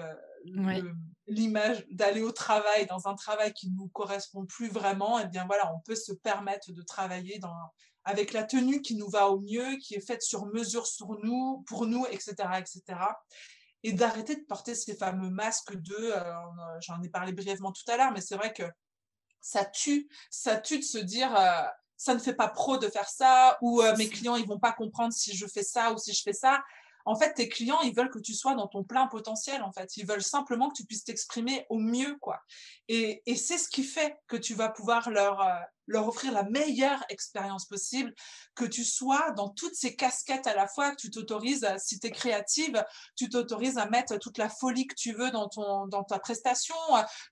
l'image d'aller au travail dans un travail qui nous correspond plus vraiment, et eh bien voilà, on peut se permettre de travailler dans, avec la tenue qui nous va au mieux, qui est faite sur mesure sur nous, pour nous, etc., etc. Et d'arrêter de porter ces fameux masques de, euh, j'en ai parlé brièvement tout à l'heure, mais c'est vrai que ça tue, ça tue de se dire euh, ça ne fait pas pro de faire ça ou euh, mes clients ils vont pas comprendre si je fais ça ou si je fais ça en fait, tes clients, ils veulent que tu sois dans ton plein potentiel, en fait. Ils veulent simplement que tu puisses t'exprimer au mieux, quoi. Et, c'est ce qui fait que tu vas pouvoir leur, euh, leur offrir la meilleure expérience possible, que tu sois dans toutes ces casquettes à la fois, que tu t'autorises, si tu es créative, tu t'autorises à mettre toute la folie que tu veux dans, ton, dans ta prestation,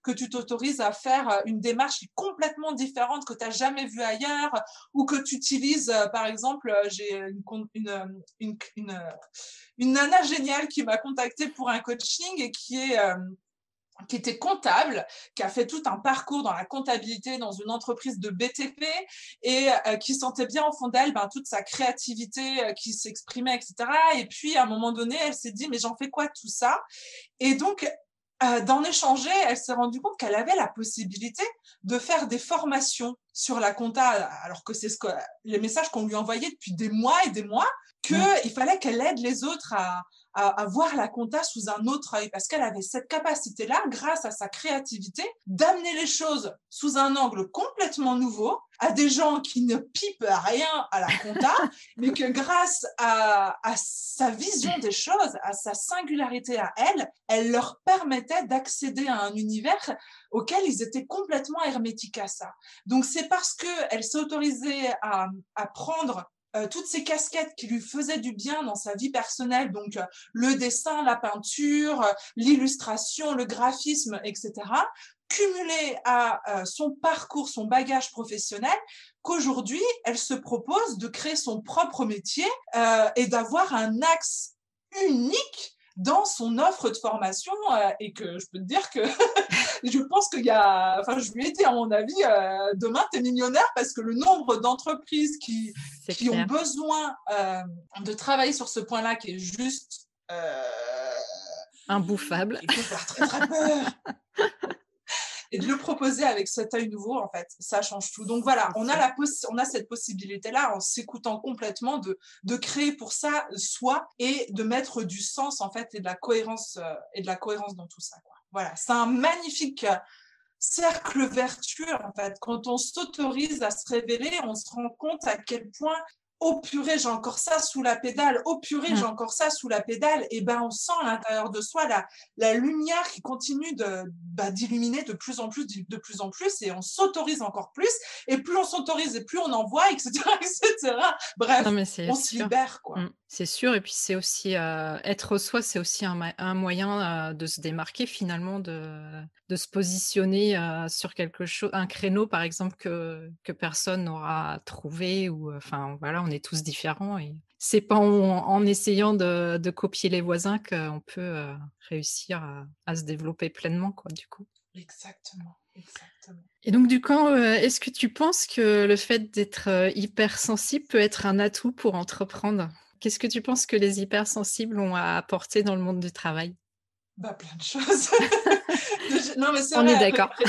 que tu t'autorises à faire une démarche complètement différente que tu n'as jamais vue ailleurs, ou que tu utilises, par exemple, j'ai une, une, une, une nana géniale qui m'a contactée pour un coaching et qui est euh, qui était comptable, qui a fait tout un parcours dans la comptabilité dans une entreprise de BTP et euh, qui sentait bien au fond d'elle ben, toute sa créativité euh, qui s'exprimait, etc. Et puis, à un moment donné, elle s'est dit, mais j'en fais quoi tout ça? Et donc, d'en échanger, elle s'est rendue compte qu'elle avait la possibilité de faire des formations sur la compta, alors que c'est ce que les messages qu'on lui envoyait depuis des mois et des mois, qu'il il fallait qu'elle aide les autres à, à, voir la compta sous un autre œil parce qu'elle avait cette capacité-là, grâce à sa créativité, d'amener les choses sous un angle complètement nouveau à des gens qui ne pipent rien à la compta, mais que grâce à, à, sa vision des choses, à sa singularité à elle, elle leur permettait d'accéder à un univers auquel ils étaient complètement hermétiques à ça. Donc c'est parce qu'elle s'est autorisée à, à prendre euh, toutes ces casquettes qui lui faisaient du bien dans sa vie personnelle, donc euh, le dessin, la peinture, euh, l'illustration, le graphisme, etc., cumulées à son parcours, son bagage professionnel, qu'aujourd'hui, elle se propose de créer son propre métier et d'avoir un axe unique dans son offre de formation euh, et que je peux te dire que je pense qu'il y a, enfin, je lui ai dit à mon avis, euh, demain tu es millionnaire parce que le nombre d'entreprises qui, qui ont besoin euh, de travailler sur ce point-là qui est juste imbouffable. Il faut faire très très peur. et de le proposer avec cet œil nouveau, en fait, ça change tout. Donc voilà, on a, la on a cette possibilité-là, en s'écoutant complètement, de, de créer pour ça soi et de mettre du sens, en fait, et de la cohérence, euh, et de la cohérence dans tout ça. Voilà, c'est un magnifique euh, cercle vertueux, en fait. Quand on s'autorise à se révéler, on se rend compte à quel point oh purée, j'ai encore ça sous la pédale, oh purée, j'ai mmh. encore ça sous la pédale, et ben on sent à l'intérieur de soi la, la lumière qui continue de bah, d'illuminer de plus en plus, de plus en plus, et on s'autorise encore plus, et plus on s'autorise, et plus on en voit, etc., etc. Bref, on se libère, quoi. Mmh. C'est sûr, et puis c'est aussi euh, être soi, c'est aussi un, moyen euh, de se démarquer finalement, de, de se positionner euh, sur quelque chose, un créneau par exemple que, que personne n'aura trouvé, ou enfin voilà, on est tous différents et c'est pas en, essayant de, de, copier les voisins qu'on peut réussir à, à, se développer pleinement, quoi, du coup. Exactement, exactement. Et donc, du coup, est-ce que tu penses que le fait d'être hypersensible peut être un atout pour entreprendre? Qu'est-ce que tu penses que les hypersensibles ont à apporter dans le monde du travail? Bah, Plein de choses. non, mais On est d'accord.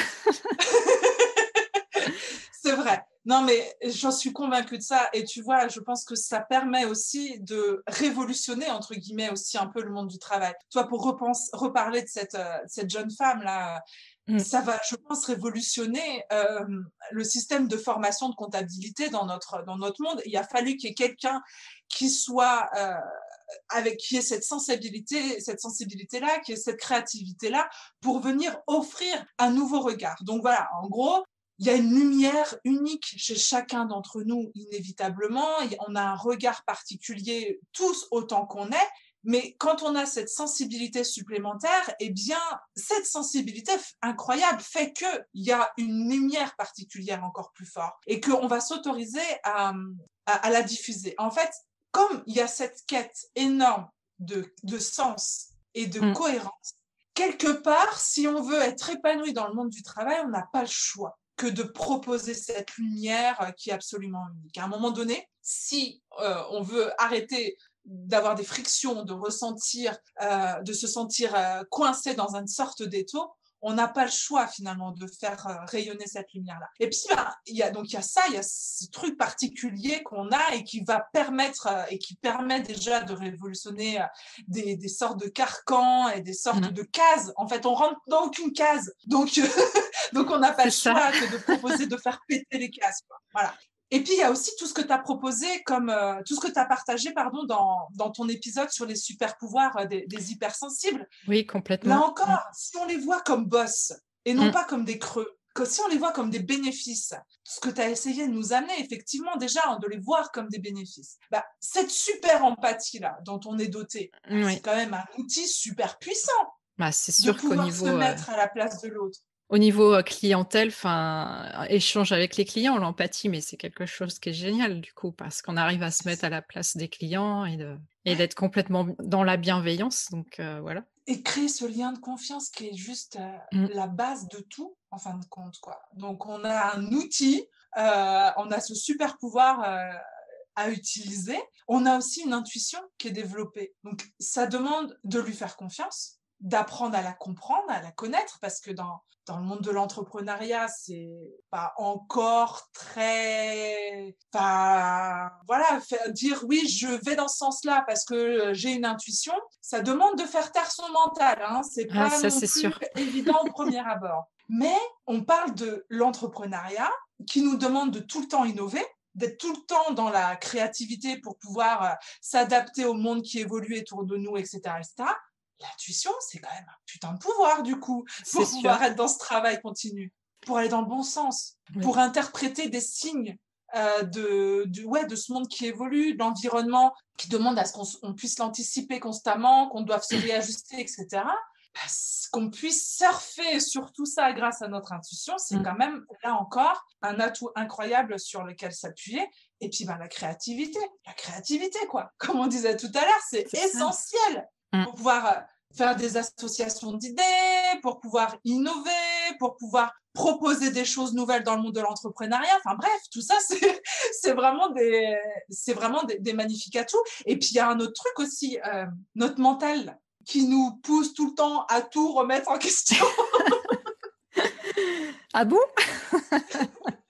c'est vrai. Non, mais j'en suis convaincue de ça. Et tu vois, je pense que ça permet aussi de révolutionner, entre guillemets, aussi un peu le monde du travail. Toi, pour repense, reparler de cette, euh, cette jeune femme-là, mm. ça va, je pense, révolutionner euh, le système de formation de comptabilité dans notre, dans notre monde. Il a fallu qu'il y ait quelqu'un qui soit euh, avec qui ait cette sensibilité, cette sensibilité-là, qui ait cette créativité-là, pour venir offrir un nouveau regard. Donc voilà, en gros, il y a une lumière unique chez chacun d'entre nous, inévitablement. On a un regard particulier, tous autant qu'on est. Mais quand on a cette sensibilité supplémentaire, eh bien, cette sensibilité incroyable fait qu'il y a une lumière particulière encore plus forte et qu'on va s'autoriser à, à, la diffuser. En fait, comme il y a cette quête énorme de, de sens et de mm. cohérence, quelque part, si on veut être épanoui dans le monde du travail, on n'a pas le choix que de proposer cette lumière qui est absolument unique. À un moment donné, si euh, on veut arrêter d'avoir des frictions, de ressentir, euh, de se sentir euh, coincé dans une sorte d'étau, on n'a pas le choix finalement de faire euh, rayonner cette lumière-là. Et puis, ben, il y a donc il y a ça, il y a ce truc particulier qu'on a et qui va permettre euh, et qui permet déjà de révolutionner euh, des, des sortes de carcans et des sortes mmh. de cases. En fait, on rentre dans aucune case, donc donc on n'a pas le choix que de proposer de faire péter les cases. Quoi. Voilà. Et puis, il y a aussi tout ce que tu as proposé, comme euh, tout ce que tu as partagé pardon, dans, dans, ton épisode sur les super pouvoirs euh, des, hypersensibles. Oui, complètement. Là encore, si on les voit comme boss et non mm. pas comme des creux, que si on les voit comme des bénéfices, ce que tu as essayé de nous amener, effectivement, déjà, hein, de les voir comme des bénéfices, bah, cette super empathie-là dont on est doté, c'est quand même un outil super puissant. Bah, c'est sûr qu'au niveau. se mettre à la place de l'autre. Au niveau clientèle, enfin, échange avec les clients, l'empathie, mais c'est quelque chose qui est génial du coup, parce qu'on arrive à se mettre à la place des clients et, de, et d'être complètement dans la bienveillance. Donc voilà. Et créer ce lien de confiance qui est juste mmh. la base de tout, en fin de compte. Quoi. Donc on a un outil, on a ce super pouvoir à utiliser. On a aussi une intuition qui est développée. Donc ça demande de lui faire confiance d'apprendre à la comprendre, à la connaître, parce que dans, dans le monde de l'entrepreneuriat, c'est pas encore très, enfin, voilà, dire oui, je vais dans ce sens-là parce que j'ai une intuition, ça demande de faire taire son mental, hein. C'est ah, pas non plus évident au premier abord. Mais on parle de l'entrepreneuriat qui nous demande de tout le temps innover, d'être tout le temps dans la créativité pour pouvoir euh, s'adapter au monde qui évolue autour de nous, etc., etc l'intuition, c'est quand même un putain de pouvoir, du coup, pour pouvoir être dans ce travail continu, pour aller dans le bon sens, pour interpréter des signes euh, de, ouais, de ce monde qui évolue, de l'environnement qui demande à ce qu'on puisse l'anticiper constamment, qu'on doive se réajuster, etc. Qu'on puisse surfer sur tout ça grâce à notre intuition, c'est mm. quand même, là encore, un atout incroyable sur lequel s'appuyer. Et puis, ben, la créativité. La créativité, quoi. Comme on disait tout à l'heure, c'est essentiel. Mm. pour pouvoir euh, faire des associations d'idées, pour pouvoir innover, pour pouvoir proposer des choses nouvelles dans le monde de l'entrepreneuriat. Enfin bref, tout ça, c'est vraiment des, c'est vraiment des, magnifiques atouts. Et puis il y a un autre truc aussi, euh, notre mental qui nous pousse tout le temps à tout remettre en question. ah bon?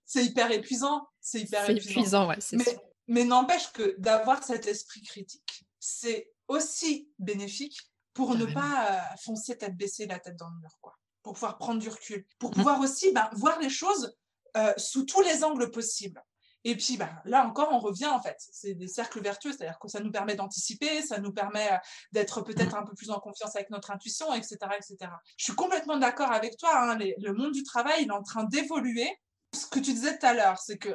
C'est hyper épuisant. C'est hyper épuisant. épuisant ouais, mais, mais n'empêche que d'avoir cet esprit critique, c'est aussi bénéfique pour ne pas euh, foncer tête baissée, la tête dans le mur, quoi. Pour pouvoir prendre du recul, pour mmh. pouvoir aussi ben, voir les choses euh, sous tous les angles possibles. Et puis bah, là encore, on revient en fait. C'est des cercles vertueux, c'est-à-dire que ça nous permet d'anticiper, ça nous permet euh, d'être peut-être un peu plus en confiance avec notre intuition, etc. etc. Je suis complètement d'accord avec toi. Hein, le monde du travail, il est en train d'évoluer. Ce que tu disais tout à l'heure, c'est que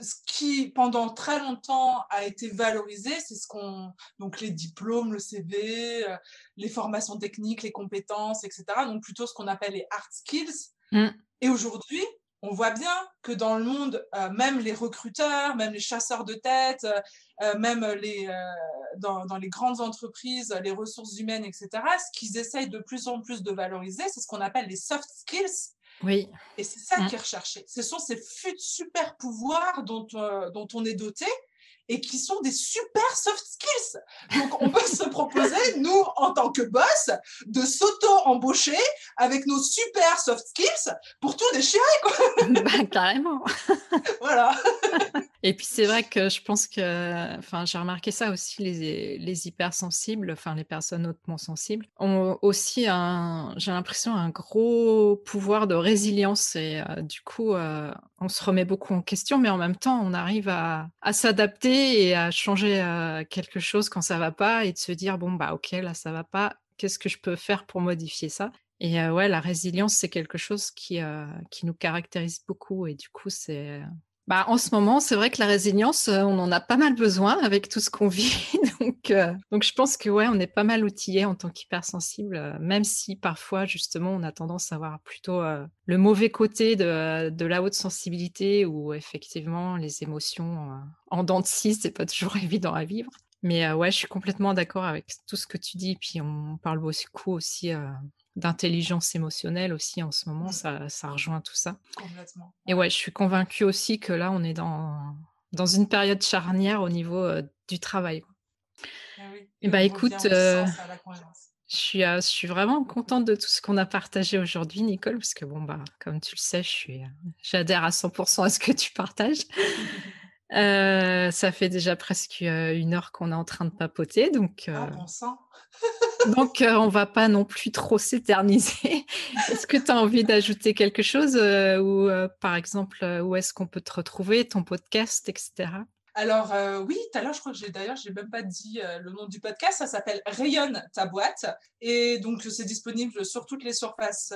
ce qui pendant très longtemps a été valorisé, c'est ce qu'on donc les diplômes, le CV, euh, les formations techniques, les compétences, etc. Donc plutôt ce qu'on appelle les hard skills. Mm. Et aujourd'hui, on voit bien que dans le monde, euh, même les recruteurs, même les chasseurs de tête, même les dans, dans, les grandes entreprises, les ressources humaines, etc. Ce qu'ils essayent de plus en plus de valoriser, c'est ce qu'on appelle les soft skills oui. Et c'est ça mmh. qui est recherché. Ce sont ces super pouvoirs dont, euh, dont on est doté et qui sont des super soft skills. Donc, on peut se proposer, nous, en tant que boss, de s'auto-embaucher avec nos super soft skills pour tout déchirer, quoi. Bah, carrément. voilà. Et puis, c'est vrai que je pense que, enfin, j'ai remarqué ça aussi, les, les hypersensibles, enfin, les personnes hautement sensibles, ont aussi un, j'ai l'impression, un gros pouvoir de résilience. Et euh, du coup, euh, on se remet beaucoup en question, mais en même temps, on arrive à, s'adapter et à changer euh, quelque chose quand ça va pas et de se dire bon bah ok là ça va pas, qu'est-ce que je peux faire pour modifier ça? Et euh, ouais, la résilience c'est quelque chose qui qui nous caractérise beaucoup et du coup c'est bah, en ce moment, c'est vrai que la résilience, on en a pas mal besoin avec tout ce qu'on vit. donc, donc, je pense que ouais, on est pas mal outillé en tant qu'hypersensible, même si parfois, justement, on a tendance à avoir plutôt le mauvais côté de, de, la haute sensibilité où effectivement, les émotions en dents de scie, c'est pas toujours évident à vivre. Mais ouais, je suis complètement d'accord avec tout ce que tu dis. Puis on parle beaucoup aussi d'intelligence émotionnelle aussi en ce moment, mmh. ça, ça, rejoint tout ça. Complètement. Et ouais, je suis convaincue aussi que là, on est dans, dans une période charnière au niveau euh, du travail. Ah oui. Et, bah écoute, euh, je, suis, euh, je suis vraiment contente de tout ce qu'on a partagé aujourd'hui, Nicole, parce que bon, bah, comme tu le sais, je suis, j'adhère à 100% à ce que tu partages. ça fait déjà presque une heure qu'on est en train de papoter, donc. Ah, bon sang donc, on euh, on va pas non plus trop s'éterniser. est-ce que tu as envie d'ajouter quelque chose euh, ou euh, par exemple, où est-ce qu'on peut te retrouver, ton podcast, etc. Alors oui, tout à l'heure, je crois que j'ai d'ailleurs, j'ai même pas dit le nom du podcast. Ça s'appelle Rayonne ta boîte et donc c'est disponible sur toutes les surfaces,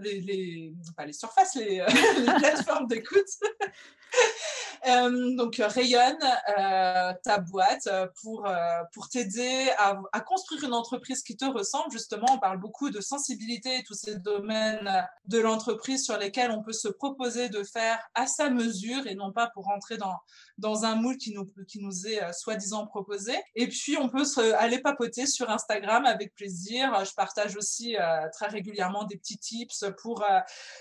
les, surfaces, les plateformes d'écoute. Euh, donc, rayonne euh, ta boîte pour, euh, pour t'aider à, à, construire une entreprise qui te ressemble. Justement, on parle beaucoup de sensibilité et tous ces domaines de l'entreprise sur lesquels on peut se proposer de faire à sa mesure et non pas pour rentrer dans, dans un moule qui nous, qui nous est soi-disant proposé. Et puis, on peut aller papoter sur Instagram avec plaisir. Je partage aussi très régulièrement des petits tips pour,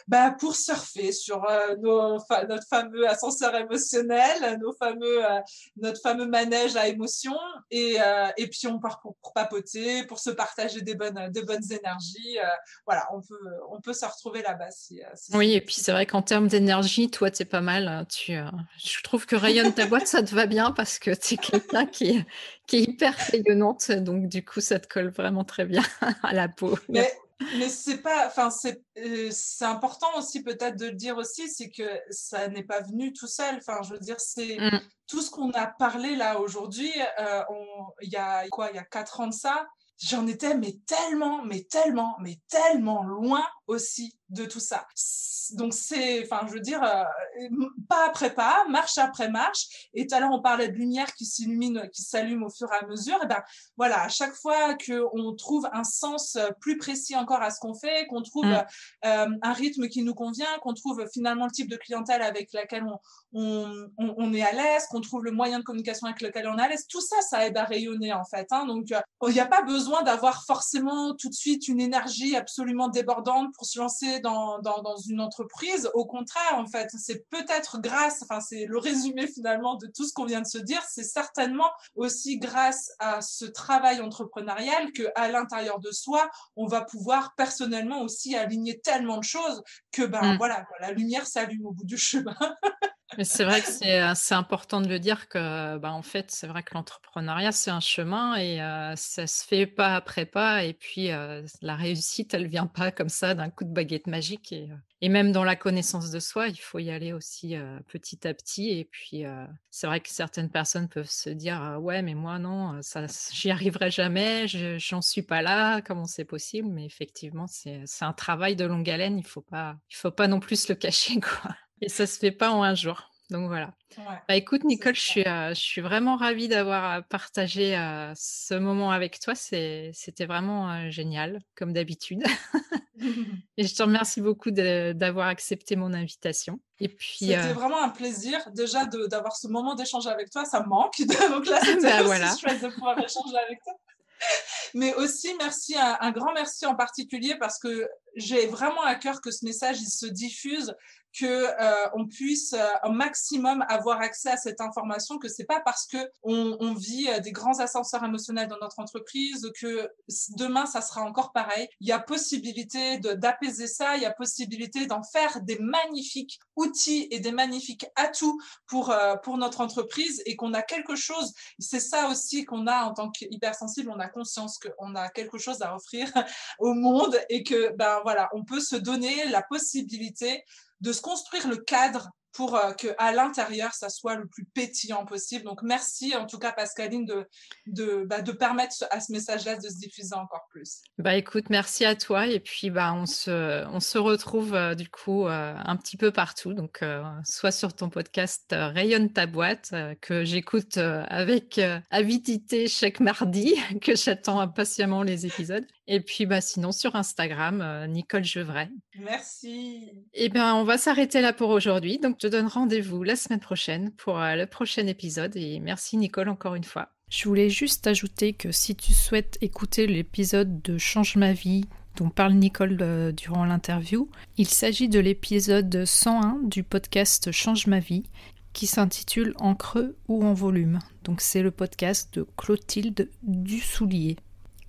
bah, pour surfer sur nos, notre fameux ascenseur émotionnel nos fameux, euh, notre fameux manège à émotions. Et, euh, et puis on part pour, papoter, pour se partager des bonnes, de bonnes énergies. Euh, voilà, on peut, on peut se retrouver là-bas. oui, et puis c'est vrai qu'en termes d'énergie, toi, tu es pas mal. Hein. Tu, je trouve que rayonne ta boîte, ça te va bien parce que tu es quelqu'un qui, qui est hyper rayonnante. Donc, du coup, ça te colle vraiment très bien à la peau. Mais mais c'est pas, enfin c'est euh, c'est important aussi peut-être de le dire aussi, c'est que ça n'est pas venu tout seul. Enfin, je veux dire, c'est mmh. tout ce qu'on a parlé là aujourd'hui. Euh, il y a quoi, il y a quatre ans de ça, j'en étais mais tellement, mais tellement, mais tellement loin aussi de tout ça. Donc c'est, enfin, je veux dire, euh, pas après pas, marche après marche. Et tout à l'heure, on parlait de lumière qui s'illumine, qui s'allume au fur et à mesure. Et ben voilà, à chaque fois qu'on trouve un sens plus précis encore à ce qu'on fait, qu'on trouve mm. euh, un rythme qui nous convient, qu'on trouve finalement le type de clientèle avec laquelle on, on, on, est à l'aise, qu'on trouve le moyen de communication avec lequel on est à l'aise, tout ça, ça aide à rayonner en fait. Hein. Donc, euh, il n'y a pas besoin d'avoir forcément tout de suite une énergie absolument débordante pour se lancer dans, dans, dans une entreprise. Au contraire, en fait, c'est peut-être grâce, enfin, c'est le résumé finalement de tout ce qu'on vient de se dire, c'est certainement aussi grâce à ce travail entrepreneurial que à l'intérieur de soi, on va pouvoir personnellement aussi aligner tellement de choses que ben mmh. voilà, la lumière s'allume au bout du chemin. Mais c'est vrai que c'est important de le dire que, bah, en fait, c'est vrai que l'entrepreneuriat, c'est un chemin et ça se fait pas après pas. Et puis, la réussite, elle vient pas comme ça d'un coup de baguette magique. Et, et, même dans la connaissance de soi, il faut y aller aussi petit à petit. Et puis, c'est vrai que certaines personnes peuvent se dire, ouais, mais moi, non, ça, j'y arriverai jamais, j'en suis pas là, comment c'est possible? Mais effectivement, c'est un travail de longue haleine. Il faut pas, il faut pas non plus le cacher, quoi. Et ça se fait pas en un jour. Donc voilà. bah écoute Nicole, je suis, je suis vraiment ravie d'avoir partagé ce moment avec toi. C'était vraiment génial, comme d'habitude. et je te remercie beaucoup d'avoir accepté mon invitation. Et puis c'était vraiment un plaisir déjà d'avoir ce moment d'échange avec toi. Ça me manque. Donc là, c'était bah, voilà. chouette de pouvoir échanger avec toi. Mais aussi, merci, un, un, grand merci en particulier parce que j'ai vraiment à cœur que ce message il se diffuse que euh, on puisse euh, un maximum avoir accès à cette information, que c'est pas parce que on, on vit euh, des grands ascenseurs émotionnels dans notre entreprise que demain ça sera encore pareil. Il y a possibilité d'apaiser ça, il y a possibilité d'en faire des magnifiques outils et des magnifiques atouts pour pour notre entreprise et qu'on a quelque chose. C'est ça aussi qu'on a en tant qu'hypersensible, on a conscience qu'on a quelque chose à offrir au monde et que ben voilà, on peut se donner la possibilité de se construire le cadre pour euh, que à l'intérieur ça soit le plus pétillant possible. Donc merci en tout cas Pascaline de de, bah, permettre à ce message-là de se diffuser encore plus. Bah écoute, merci à toi et puis bah on se on se retrouve euh, du coup euh, un petit peu partout. Donc soit sur ton podcast Rayonne ta boîte que j'écoute avec avidité chaque mardi que j'attends impatiemment les épisodes et puis bah sinon sur Instagram Nicole Gevray. Merci. Et eh bien on va s'arrêter là pour aujourd'hui. Donc je te donne rendez-vous la semaine prochaine pour euh, le prochain épisode et merci Nicole encore une fois. Je voulais juste ajouter que si tu souhaites écouter l'épisode de Change ma vie dont parle Nicole euh, durant l'interview, il s'agit de l'épisode 101 du podcast Change ma vie qui s'intitule En creux ou en volume. Donc c'est le podcast de Clotilde Dussoulier.